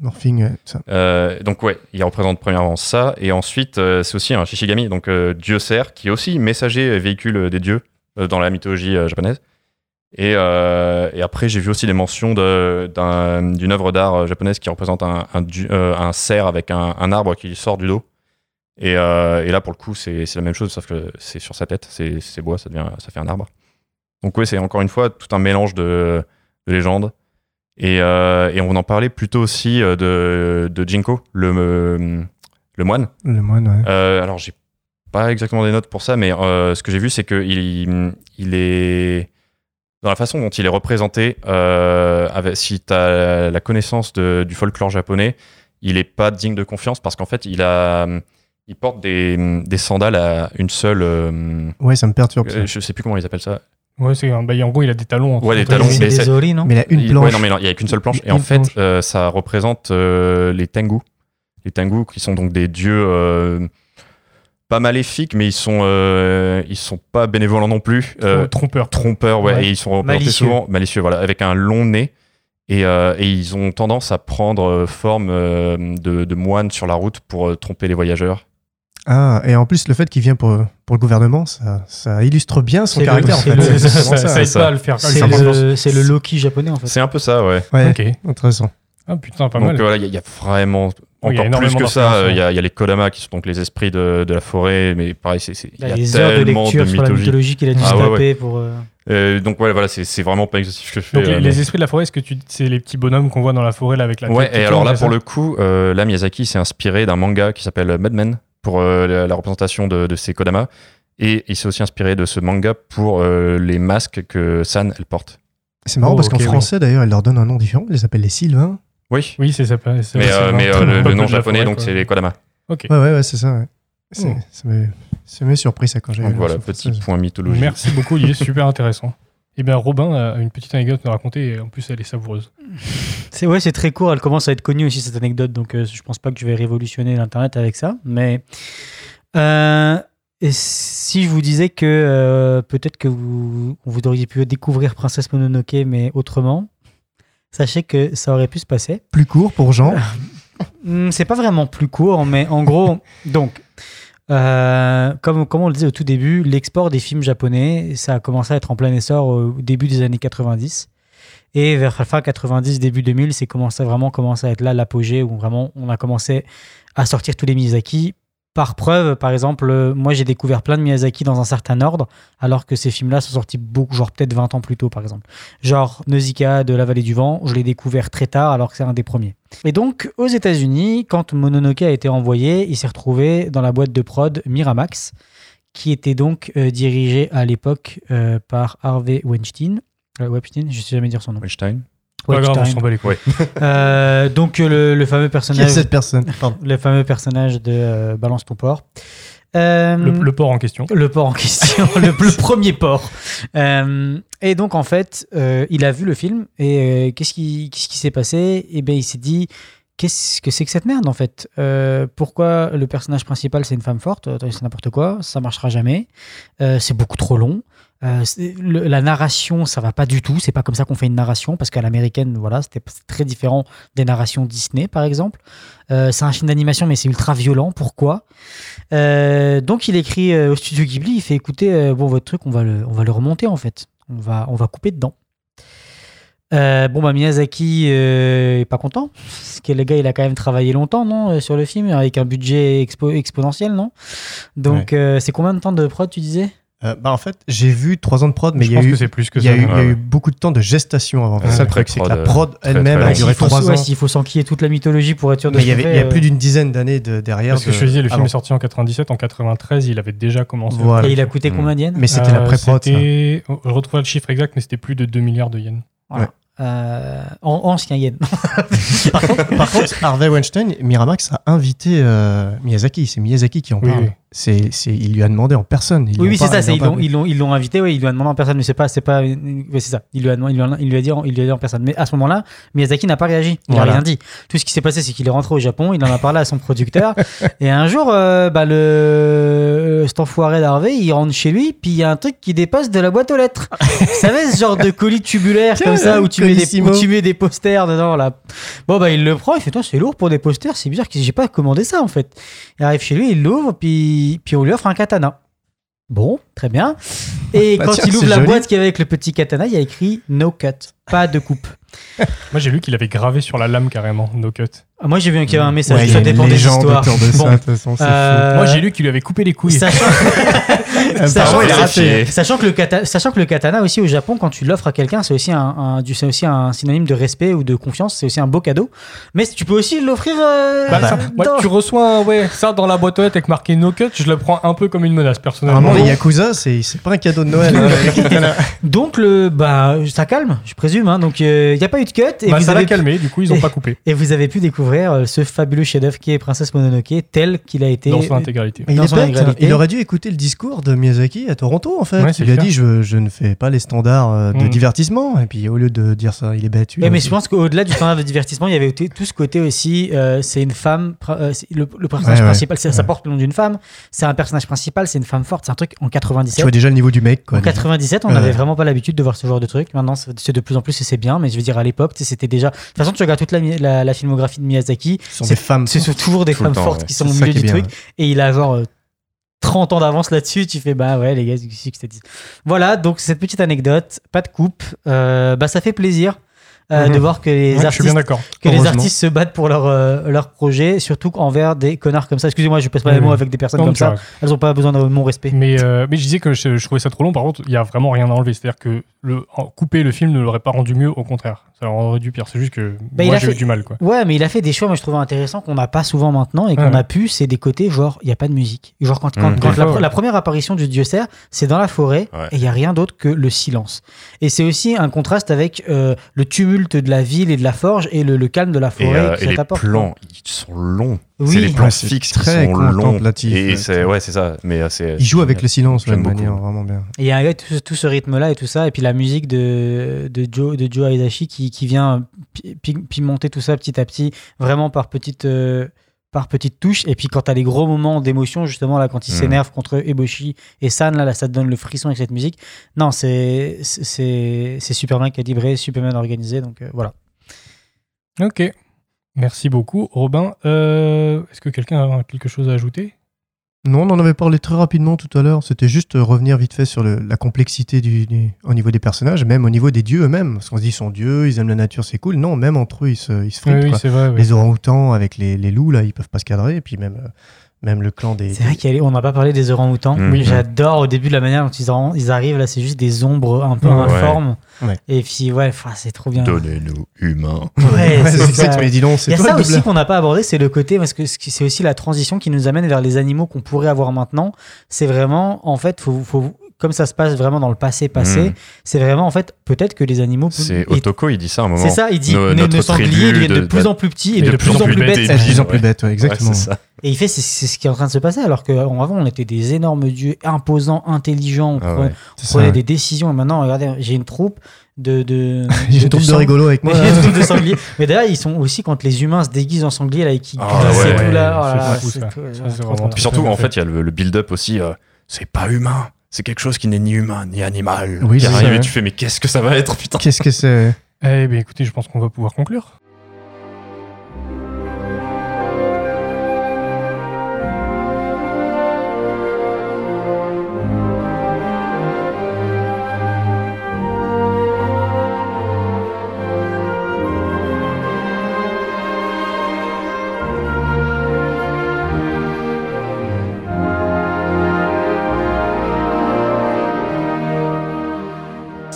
Speaker 5: Morphing, ouais, ça.
Speaker 4: Euh, donc ouais, il représente premièrement ça, et ensuite euh, c'est aussi un Shishigami, donc euh, dieu cerf, qui est aussi messager et véhicule des dieux euh, dans la mythologie euh, japonaise. Et, euh, et après, j'ai vu aussi des mentions de- d'une œuvre d'art euh, japonaise qui représente un, un, dieu- euh, un cerf avec un, arbre qui sort du dos. Et, euh, et là, pour le coup, c'est la même chose, sauf que c'est sur sa tête, c'est bois, ça, devient, ça fait un arbre. Donc ouais, c'est encore une fois tout un mélange de, de légendes. Et, euh, et on en parlait plutôt aussi euh, de, de Jinko, le, euh, le moine.
Speaker 5: Le moine, ouais.
Speaker 4: Euh, alors, j'ai pas exactement des notes pour ça, mais euh, ce que j'ai vu, c'est qu'il il est. Dans la façon dont il est représenté, euh, avec, si tu as la connaissance de- du folklore japonais, il est pas digne de confiance parce qu'en fait, il, a, il porte des, des sandales à une seule. euh,
Speaker 5: Ouais, ça me perturbe. ça.
Speaker 4: euh, je sais plus comment ils appellent ça.
Speaker 3: Ouais, c'est un- bah, en gros, il a des talons.
Speaker 4: Ouais, des talons, mais
Speaker 1: C'est non
Speaker 5: il a une planche.
Speaker 4: ouais, non, mais non, il n'y a qu'une seule planche. Et en fait, euh, ça représente euh, les Tengu. Les Tengu, qui sont donc des dieux euh, pas maléfiques, mais ils sont, euh, ils sont pas bénévolents non plus. Euh,
Speaker 3: Trompeur.
Speaker 4: trompeurs, ouais,
Speaker 1: Ouais.
Speaker 4: et ils sont représentés
Speaker 1: Malicieux.
Speaker 4: souvent malicieux, voilà, avec un long nez. Et, euh, et ils ont tendance à prendre forme euh, de, de moines sur la route pour euh, tromper les voyageurs.
Speaker 5: Ah, et en plus, le fait qu'il vient pour, pour le gouvernement, ça, ça illustre bien son
Speaker 1: C'est le-
Speaker 5: caractère. en
Speaker 1: c'est
Speaker 5: fait.
Speaker 1: le-
Speaker 3: ça,
Speaker 5: vraiment
Speaker 3: ça,
Speaker 5: ça.
Speaker 3: aide
Speaker 4: ça.
Speaker 3: pas à le faire.
Speaker 1: C'est le, Loki japonais en fait.
Speaker 4: C'est un peu ça, ouais.
Speaker 5: Ouais,
Speaker 3: Ok.
Speaker 5: intéressant.
Speaker 3: Ah putain, pas
Speaker 4: donc
Speaker 3: mal.
Speaker 4: voilà, il y, a- il y a vraiment
Speaker 3: Oui, il
Speaker 4: encore plus que ça.
Speaker 3: d'influences,
Speaker 4: euh, Il y, a- il y a les Kodama qui sont donc les esprits de, de la forêt, mais pareil, c'est, c'est-
Speaker 1: Il y a
Speaker 4: il y a
Speaker 1: des heures de lecture sur la
Speaker 4: mythologie.
Speaker 1: qu'il a dû
Speaker 4: Ah
Speaker 1: se
Speaker 4: ouais,
Speaker 1: taper
Speaker 4: ouais.
Speaker 1: pour. euh,
Speaker 4: Euh, donc ouais, voilà, c'est, c'est vraiment pas exhaustif ce que je fais.
Speaker 3: Donc les,
Speaker 4: euh,
Speaker 3: les esprits de la forêt, est-ce que tu c'est les petits bonhommes qu'on voit dans la forêt là avec la
Speaker 4: Ouais,
Speaker 3: tête
Speaker 4: et alors là, pour le coup, euh, là, Miyazaki s'est inspiré d'un manga qui s'appelle Madman pour euh, la, la représentation de, de ces Kodama. Et il s'est aussi inspiré de ce manga pour euh, les masques que San, elle porte.
Speaker 5: C'est marrant
Speaker 3: Oh,
Speaker 5: parce qu'en
Speaker 3: ok, oui.
Speaker 5: français, d'ailleurs, elle leur donne un nom différent. Elle les appelle les Sylvains.
Speaker 4: Oui,
Speaker 3: Oui, c'est ça.
Speaker 4: mais,
Speaker 3: c'est
Speaker 4: euh, mais euh, le, nom japonais,
Speaker 3: forêt,
Speaker 4: donc c'est les Kodama.
Speaker 3: Ok.
Speaker 5: Ouais, ouais, ouais, c'est ça. Ouais. C'est-
Speaker 3: Oh.
Speaker 5: Ça m'a- ça m'a surpris ça quand j'ai
Speaker 4: Donc
Speaker 5: vu
Speaker 4: voilà, petit point mythologie.
Speaker 3: Merci beaucoup, il est super intéressant. Eh bien, Robin a une petite anecdote à nous raconter et en plus, elle est savoureuse.
Speaker 1: C'est ouais, c'est très court. Elle commence à être connue aussi cette anecdote, donc euh, je pense pas que je vais révolutionner l'internet avec ça. Mais euh, et si je vous disais que euh, peut-être que vous vous auriez pu découvrir Princesse Mononoke, mais autrement, sachez que ça aurait pu se passer.
Speaker 5: Plus court pour Jean.
Speaker 1: Hmm, c'est pas vraiment plus court, mais en gros, donc, euh, comme, comme on le disait au tout début, l'export des films japonais, ça a commencé à être en plein essor au début des années 90. Et vers la fin 90, début 2000, c'est commencé vraiment commencé à être là l'apogée où vraiment on a commencé à sortir tous les Miyazaki. Par preuve, par exemple, euh, moi j'ai découvert plein de Miyazaki dans un certain ordre, alors que ces films-là sont sortis beaucoup, genre peut-être 20 ans plus tôt, par exemple. Genre Nausicaa de la vallée du vent, je l'ai découvert très tard, alors que c'est un des premiers. Et donc, aux États-Unis, quand Mononoke a été envoyé, il s'est retrouvé dans la boîte de prod Miramax, qui était donc euh, dirigé à l'époque euh, par Harvey Weinstein. Weinstein, je sais jamais dire son nom.
Speaker 4: Weinstein.
Speaker 3: Pas grave, on s'en bat les couilles.
Speaker 1: Euh, donc euh, le, le fameux
Speaker 5: Qui est
Speaker 1: personnage,
Speaker 5: cette personne Pardon.
Speaker 1: le fameux personnage de euh, Balance ton porc. Euh,
Speaker 3: Le, le port en question.
Speaker 1: Le port en question, le, le premier port. Euh, et donc, en fait, euh, il a vu le film et euh, qu'est-ce qui, qu'est-ce qui s'est passé? Et bien, il s'est dit qu'est-ce que c'est que cette merde, en fait? Euh, Pourquoi le personnage principal, c'est une femme forte? C'est n'importe quoi, ça marchera jamais. Euh, c'est beaucoup trop long. Euh, le- la narration, ça va pas du tout. C'est pas comme ça qu'on fait une narration, parce qu'à l'américaine, voilà, c'était très différent des narrations Disney, par exemple. Euh, c'est un film d'animation, mais c'est ultra violent. Pourquoi? Euh, Donc, il écrit au studio Ghibli. Il fait écoutez, bon, votre truc, on va le, on va le remonter en fait. On va, on va couper dedans. Bon, bah, Miyazaki est pas content. Parce que le gars, il a quand même travaillé longtemps, non, sur le film, avec un budget expo- exponentiel, non? Donc, c'est combien de temps de prod, tu disais?
Speaker 5: Euh, bah en fait, j'ai vu trois ans de prod, mais
Speaker 3: Je
Speaker 5: il y a eu,
Speaker 3: plus que
Speaker 5: il y a
Speaker 3: ça.
Speaker 5: eu, il y a eu beaucoup de temps de gestation avant.
Speaker 3: Ouais,
Speaker 5: c'est ça le truc, c'est que la prod elle-même a duré trois ans.
Speaker 1: S'il faut s'enquiller toute la mythologie pour être sûr de
Speaker 5: Mais il y, avait, y a
Speaker 1: euh,
Speaker 5: plus d'une dizaine d'années de, derrière.
Speaker 3: Parce que je te disais, le film est sorti en 97, en 93, il avait déjà commencé.
Speaker 5: Voilà.
Speaker 1: Et il a coûté
Speaker 4: Mm.
Speaker 1: combien de yens
Speaker 5: Mais c'était la
Speaker 3: Euh,
Speaker 5: pré-prod.
Speaker 3: Je retrouve le chiffre exact, mais c'était plus de 2 milliards de yens.
Speaker 1: Voilà. Euh, en, en ancien yen.
Speaker 5: Par contre, par contre, Harvey Weinstein, Miramax a invité euh, Miyazaki. C'est Miyazaki qui en parle.
Speaker 3: oui.
Speaker 5: C'est, il lui a demandé en personne. Il
Speaker 1: Oui, oui, c'est ça.
Speaker 5: il
Speaker 1: Ils l'ont, ils l'ont, ils l'ont invité. Oui, ils lui ont demandé en personne, mais c'est pas, c'est pas. Oui, c'est ça. Il lui a, il lui a, il lui a dit, en- il lui a dit en personne. Mais à ce moment-là, Miyazaki n'a pas réagi. Il
Speaker 5: Voilà.
Speaker 1: a rien dit. Tout ce qui s'est passé, c'est qu'il est rentré au Japon. Il en a parlé à son producteur. et un jour, euh, bah, le cet enfoiré d'Harvey, il rentre chez lui, puis il y a un truc qui dépasse de la boîte aux lettres. Vous savez, ce genre de colis tubulaire comme ça où tu mets des, où tu mets des posters dedans là. Bon bah il le prend. Il fait, toi, c'est lourd pour des posters. C'est bizarre que j'ai pas commandé ça en fait. Il arrive chez lui, il l'ouvre, puis puis on lui offre un katana. Bon, très bien. Et
Speaker 5: Bah
Speaker 1: quand
Speaker 5: tiens,
Speaker 1: il ouvre la
Speaker 5: joli.
Speaker 1: boîte qui est avec le petit katana, il y a écrit no cut, pas de coupe.
Speaker 3: Moi, j'ai lu qu'il avait gravé sur la lame carrément, no cut.
Speaker 1: Ah, Moi j'ai vu qu'il y avait un message,
Speaker 5: Ouais,
Speaker 1: ça dépend des histoires.
Speaker 5: de
Speaker 1: Bon.
Speaker 5: façon,
Speaker 1: Euh,
Speaker 3: Moi, j'ai lu qu'il lui avait coupé les couilles.
Speaker 1: Sachant, sachant, que le kata- sachant que le katana aussi au Japon, quand tu l'offres à quelqu'un, c'est aussi un, un- du- c'est aussi un synonyme de respect ou de confiance. C'est aussi un beau cadeau. Mais tu peux aussi l'offrir. euh,
Speaker 3: Bah, moi, tu reçois ouais, ça dans la boîte aux lettres avec marqué no cut, je le prends un peu comme une menace personnellement.
Speaker 5: Normalement, les Yakuza, c'est, c'est pas un cadeau de Noël. hein.
Speaker 1: Donc le bah ça calme, je présume. hein. donc il n'y a pas eu de cut et
Speaker 3: Bah,
Speaker 1: vous
Speaker 3: ça l'a calmé, du coup, ils ont
Speaker 1: et-
Speaker 3: pas coupé
Speaker 1: Et vous avez pu découvrir euh, ce fabuleux chef-d'œuvre qui est Princesse Mononoke tel qu'il a été
Speaker 3: dans son intégralité.
Speaker 5: Mais il
Speaker 1: Dans
Speaker 5: est
Speaker 1: son
Speaker 5: bête, hein.
Speaker 1: intégralité.
Speaker 5: il aurait dû écouter le discours de Miyazaki à Toronto en fait.
Speaker 3: Ouais,
Speaker 5: il a
Speaker 3: clair.
Speaker 5: dit je, je ne fais pas les standards euh, de
Speaker 3: Mm.
Speaker 5: divertissement et puis au lieu de dire ça il est bête.
Speaker 1: Ouais, mais je pense qu'au-delà du standard de divertissement, il y avait tout ce côté aussi. euh, c'est une femme. euh, le, le personnage
Speaker 5: Ouais, ouais.
Speaker 1: principal, c'est- ça
Speaker 5: Ouais.
Speaker 1: porte le nom d'une femme. C'est un personnage principal, c'est une femme forte. C'est un truc en
Speaker 5: tu
Speaker 1: 97.
Speaker 5: vois déjà le niveau du mec quoi.
Speaker 1: En 97, on
Speaker 5: Ouais.
Speaker 1: n'avait vraiment pas l'habitude de voir ce genre de truc. Maintenant, c'est de plus en plus et c'est bien. Mais je veux dire, à l'époque, tu c'était déjà. De toute façon, tu regardes toute la, la filmographie de Miyazaki. C'est-
Speaker 5: femmes.
Speaker 1: C'est toujours des femmes fortes
Speaker 4: ouais.
Speaker 1: qui sont au milieu du
Speaker 5: bien,
Speaker 1: truc. Et il a genre euh, 30 ans d'avance là-dessus. Tu fais, bah ouais, les gars, c'est que. Voilà, donc cette petite anecdote, pas de coupe. euh, bah, ça fait plaisir. Euh,
Speaker 3: Mhm.
Speaker 1: de voir que les
Speaker 3: Ouais,
Speaker 1: artistes
Speaker 3: bien d'accord.
Speaker 1: que les
Speaker 5: Heureusement.
Speaker 1: artistes se battent pour leur, euh, leur projet, surtout envers des connards comme ça. Excusez-moi, je passe pas les mots avec des personnes
Speaker 3: Non,
Speaker 1: comme ça. Elles ont pas besoin de mon respect.
Speaker 3: Mais, euh, mais je disais que je, je trouvais ça trop long. Par contre, il y a vraiment rien à enlever. C'est-à-dire que le, en- couper le film ne l'aurait pas rendu mieux, au contraire. Ça aurait du pire. C'est juste que
Speaker 1: Bah, il
Speaker 3: moi,
Speaker 1: a
Speaker 3: j'ai
Speaker 1: fait-
Speaker 3: eu du mal. Quoi.
Speaker 1: Ouais, mais il a fait des choix, moi je trouve intéressants qu'on n'a pas souvent maintenant et qu'on
Speaker 3: Ouais.
Speaker 1: a pu. C'est des côtés genre, il n'y a pas de musique. Genre, quand, quand,
Speaker 4: Mmh.
Speaker 1: quand la, première apparition du dieu cerf, c'est dans la forêt
Speaker 4: Ouais.
Speaker 1: et il n'y a rien d'autre que le silence. Et c'est aussi un contraste avec euh, le tumulte de la ville et de la forge et le, le calme de la
Speaker 4: Et,
Speaker 1: forêt.
Speaker 4: euh, et
Speaker 1: ça
Speaker 4: les plans, ils sont longs.
Speaker 1: Oui.
Speaker 4: c'est les plans
Speaker 5: Ouais,
Speaker 4: fixes qui
Speaker 5: très
Speaker 4: sont longs. Et
Speaker 5: ouais.
Speaker 4: c'est ouais, c'est ça. Mais euh.
Speaker 5: Il joue avec le silence de manière vraiment bien.
Speaker 1: Et il y a ouais, tout, tout ce rythme-là et tout ça, et puis la musique de, de Joe, de Joe Hisashi qui, qui vient pi- pi- pimenter tout ça petit à petit, vraiment par petites, euh, par petites touches. Et puis quand t'as les gros moments d'émotion, justement, là, quand il
Speaker 4: Mhm.
Speaker 1: s'énerve contre Eboshi et San, là, là, ça te donne le frisson avec cette musique. Non, c'est c'est c'est super bien calibré, super bien organisé, donc euh, voilà.
Speaker 3: Ok. Merci beaucoup, Robin. Euh, Est-ce que quelqu'un a quelque chose à ajouter?
Speaker 5: Non, on en avait parlé très rapidement tout à l'heure. C'était juste euh, revenir vite fait sur le- la complexité du, du- au niveau des personnages, même au niveau des dieux eux-mêmes. Parce qu'on se dit, ils sont dieux, ils aiment la nature, c'est cool. Non, même entre eux, ils se, ils se fritent.
Speaker 3: Oui, vrai. oui.
Speaker 5: Les orang-outans avec les, les loups, là, ils peuvent pas se cadrer. Et puis même, euh, même le clan des.
Speaker 1: C'est vrai qu'on n'a pas parlé des orang-outans.
Speaker 4: Mhm.
Speaker 1: Oui, j'adore au début de la manière dont ils, en- ils arrivent, là, c'est juste des ombres un peu informes.
Speaker 5: Ouais.
Speaker 1: Et puis, ouais, c'est trop bien.
Speaker 4: Donnez-nous humains.
Speaker 1: Ouais,
Speaker 5: Ouais,
Speaker 1: c'est ça.
Speaker 5: m'as dit non,
Speaker 1: Il y a
Speaker 5: toi
Speaker 1: ça aussi qu'on n'a pas abordé, c'est le côté, parce que c'est aussi la transition qui nous amène vers les animaux qu'on pourrait avoir maintenant. C'est vraiment, en fait, faut, faut, comme ça se passe vraiment dans le passé passé,
Speaker 4: Mm.
Speaker 1: c'est vraiment en fait peut-être que les animaux.
Speaker 4: C'est
Speaker 1: et-
Speaker 4: Otoko, il dit ça à un moment.
Speaker 1: C'est ça, il dit
Speaker 4: No-
Speaker 1: nos,
Speaker 4: notre
Speaker 1: nos sangliers deviennent de,
Speaker 4: de-
Speaker 1: plus en plus petits et,
Speaker 3: et
Speaker 1: de, plus en plus bêtes.
Speaker 5: Et de plus en plus bêtes, ouais, exactement.
Speaker 4: Ouais, c'est ça.
Speaker 1: Et il fait, c'est c'est ce qui est en train de se passer, alors qu'avant, on était des énormes dieux imposants, intelligents, on
Speaker 4: Ah
Speaker 1: prenait,
Speaker 4: ouais.
Speaker 1: on
Speaker 5: C'est
Speaker 1: prenait
Speaker 5: ça,
Speaker 1: des décisions. Et maintenant, regardez, j'ai une troupe de. de
Speaker 5: J'ai une troupe de
Speaker 1: sang-
Speaker 5: rigolos avec moi,
Speaker 1: J'ai troupe de sangliers. Mais d'ailleurs, ils sont aussi quand les humains se déguisent en sangliers, là, et qui
Speaker 4: Ah ouais,
Speaker 1: tout là. oh là là, tout,
Speaker 4: Puis surtout, en fait, il y a le, le build-up aussi. euh, c'est pas humain. C'est quelque chose qui n'est ni humain ni animal.
Speaker 5: Oui,
Speaker 4: qui
Speaker 5: c'est
Speaker 4: arrive
Speaker 5: ça,
Speaker 4: et
Speaker 5: ouais.
Speaker 4: tu fais, mais qu'est-ce que ça va être, putain?
Speaker 5: Qu'est-ce que c'est?
Speaker 3: Eh bien, écoutez, je pense qu'on va pouvoir conclure.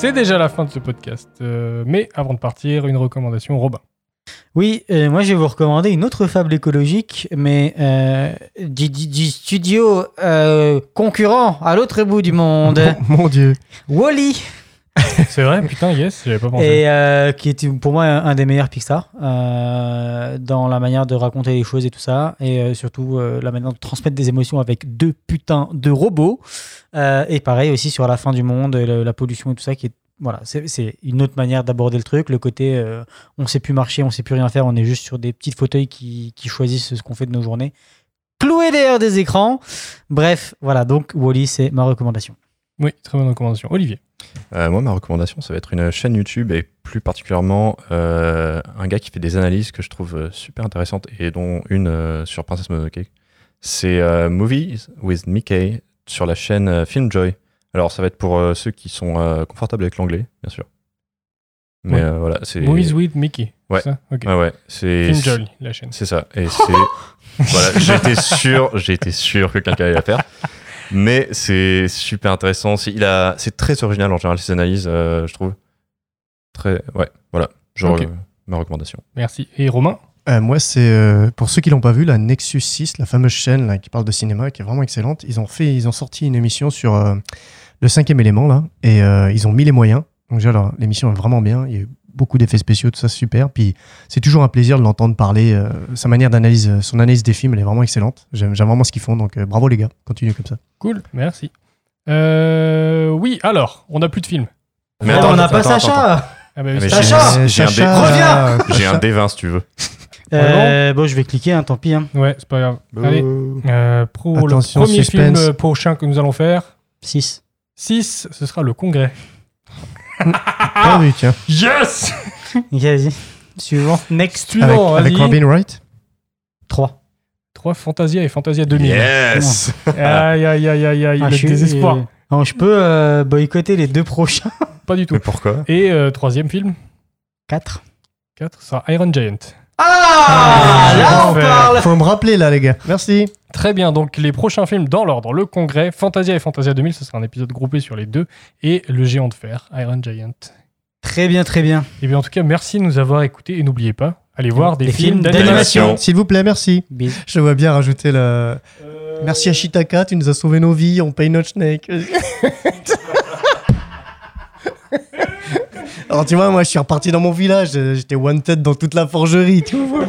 Speaker 3: C'est déjà la fin de ce podcast. Euh, mais avant de partir, une recommandation, Robin.
Speaker 1: Oui, euh, moi je vais vous recommander une autre fable écologique, mais euh, du, du- du studio concurrent à l'autre bout du monde,
Speaker 5: Mon dieu.
Speaker 1: Wally,
Speaker 3: C'est vrai, putain, yes, j'avais pas pensé.
Speaker 1: et euh, qui est pour moi un, des meilleurs Pixar euh, dans la manière de raconter les choses et tout ça, et euh, surtout la manière de transmettre des émotions avec deux putains de robots, et pareil aussi sur la fin du monde, le- la pollution et tout ça, qui est voilà, c'est une autre manière d'aborder le truc. Le côté, euh, on sait plus marcher, on sait plus rien faire, on est juste sur des petits fauteuils qui, choisissent ce qu'on fait de nos journées. Cloué derrière des écrans. Bref, voilà, donc Wally, c'est ma recommandation.
Speaker 3: Oui, très bonne recommandation. Olivier.
Speaker 4: Euh, moi, ma recommandation, ça va être une chaîne YouTube et plus particulièrement euh, un gars qui fait des analyses que je trouve euh, super intéressantes et dont une euh, sur Princess Mononoke. C'est Movies with Mickey sur la chaîne Filmjoy. Alors, ça va être pour ceux qui sont confortables avec l'anglais, bien sûr. Mais
Speaker 3: Ouais.
Speaker 4: voilà, c'est.
Speaker 3: Movies with Mickey.
Speaker 4: Ouais.
Speaker 3: c'est ça Ok.
Speaker 4: Ouais, ouais. C'est.
Speaker 3: Filmjoy, la chaîne.
Speaker 4: C'est ça. Et c'est. voilà, j'étais sûr, j'étais sûr que quelqu'un allait la faire. Mais c'est super intéressant. C'est, il a, c'est très original en général, ses analyses, euh, je trouve. Très. Ouais, voilà. Genre,
Speaker 3: Ok.
Speaker 4: euh, ma recommandation.
Speaker 3: Merci. Et Romain?
Speaker 5: Euh, moi, c'est euh, pour ceux qui l'ont pas vu, la Nexus 6, la fameuse chaîne là, qui parle de cinéma, qui est vraiment excellente. Ils ont fait, ils ont sorti une émission sur euh, le cinquième élément là, et euh, ils ont mis les moyens. Donc déjà, alors, l'émission est vraiment bien. Il y a eu beaucoup d'effets spéciaux, tout ça, super. Puis c'est toujours un plaisir de l'entendre parler. euh, sa manière d'analyse, euh, son analyse des films, elle est vraiment excellente. J'aime, vraiment ce qu'ils font. Donc euh, bravo les gars, continuez comme ça.
Speaker 3: Cool, merci. Euh, oui, alors, on n'a plus de films.
Speaker 4: Mais attends,
Speaker 1: on n'a pas
Speaker 4: attends,
Speaker 1: Sacha
Speaker 4: attends.
Speaker 3: Ah bah oui,
Speaker 4: Mais j'ai,
Speaker 1: Sacha
Speaker 4: j'ai un
Speaker 5: Sacha,
Speaker 1: Reviens
Speaker 4: j'ai un D20 si tu veux.
Speaker 1: Euh, bon, je vais cliquer, hein, tant pis. hein.
Speaker 3: Ouais, c'est pas grave. Allez, euh, pour
Speaker 5: Attention,
Speaker 3: le premier
Speaker 5: suspense.
Speaker 3: film prochain que nous allons faire,
Speaker 1: 6.
Speaker 3: 6, ce sera le congrès.
Speaker 5: Ah oui, tiens.
Speaker 3: Yes
Speaker 1: Vas-y. Suivant. Next.
Speaker 5: Avec,
Speaker 3: Suivant,
Speaker 5: avec
Speaker 3: vas-y.
Speaker 5: Robin Wright
Speaker 1: 3.
Speaker 3: 3 Fantasia et Fantasia 2000.
Speaker 4: Yes
Speaker 3: Aïe, aïe, aïe, aïe, aïe,
Speaker 1: Ah,
Speaker 3: le
Speaker 1: je suis-
Speaker 3: désespoir.
Speaker 1: euh, non, je peux euh, boycotter les deux prochains.
Speaker 3: Pas du tout.
Speaker 4: Mais pourquoi?
Speaker 3: Et euh, troisième film,
Speaker 1: 4.
Speaker 3: 4, sera Iron Giant.
Speaker 1: Ah, là on
Speaker 3: Enfer.
Speaker 1: parle
Speaker 5: Faut me rappeler là, les gars. Merci.
Speaker 3: Très bien, donc les prochains films dans l'ordre. Le Congrès, Fantasia et Fantasia 2000, ce sera un épisode groupé sur les deux. Et Le Géant de Fer, Iron Giant.
Speaker 1: Très bien, très bien.
Speaker 3: Et bien en tout cas, merci de nous avoir écoutés. Et n'oubliez pas, allez voir des,
Speaker 1: Des
Speaker 3: films
Speaker 1: films
Speaker 3: d'animation.
Speaker 1: d'animation.
Speaker 5: S'il vous plaît, merci.
Speaker 1: Bisous.
Speaker 5: Je vois bien rajouter le. Merci à Shitaka, tu nous as sauvé nos vies, on paye notre snake. Alors tu vois, moi je suis reparti dans mon village, j'étais tête dans toute la forgerie, tu vois.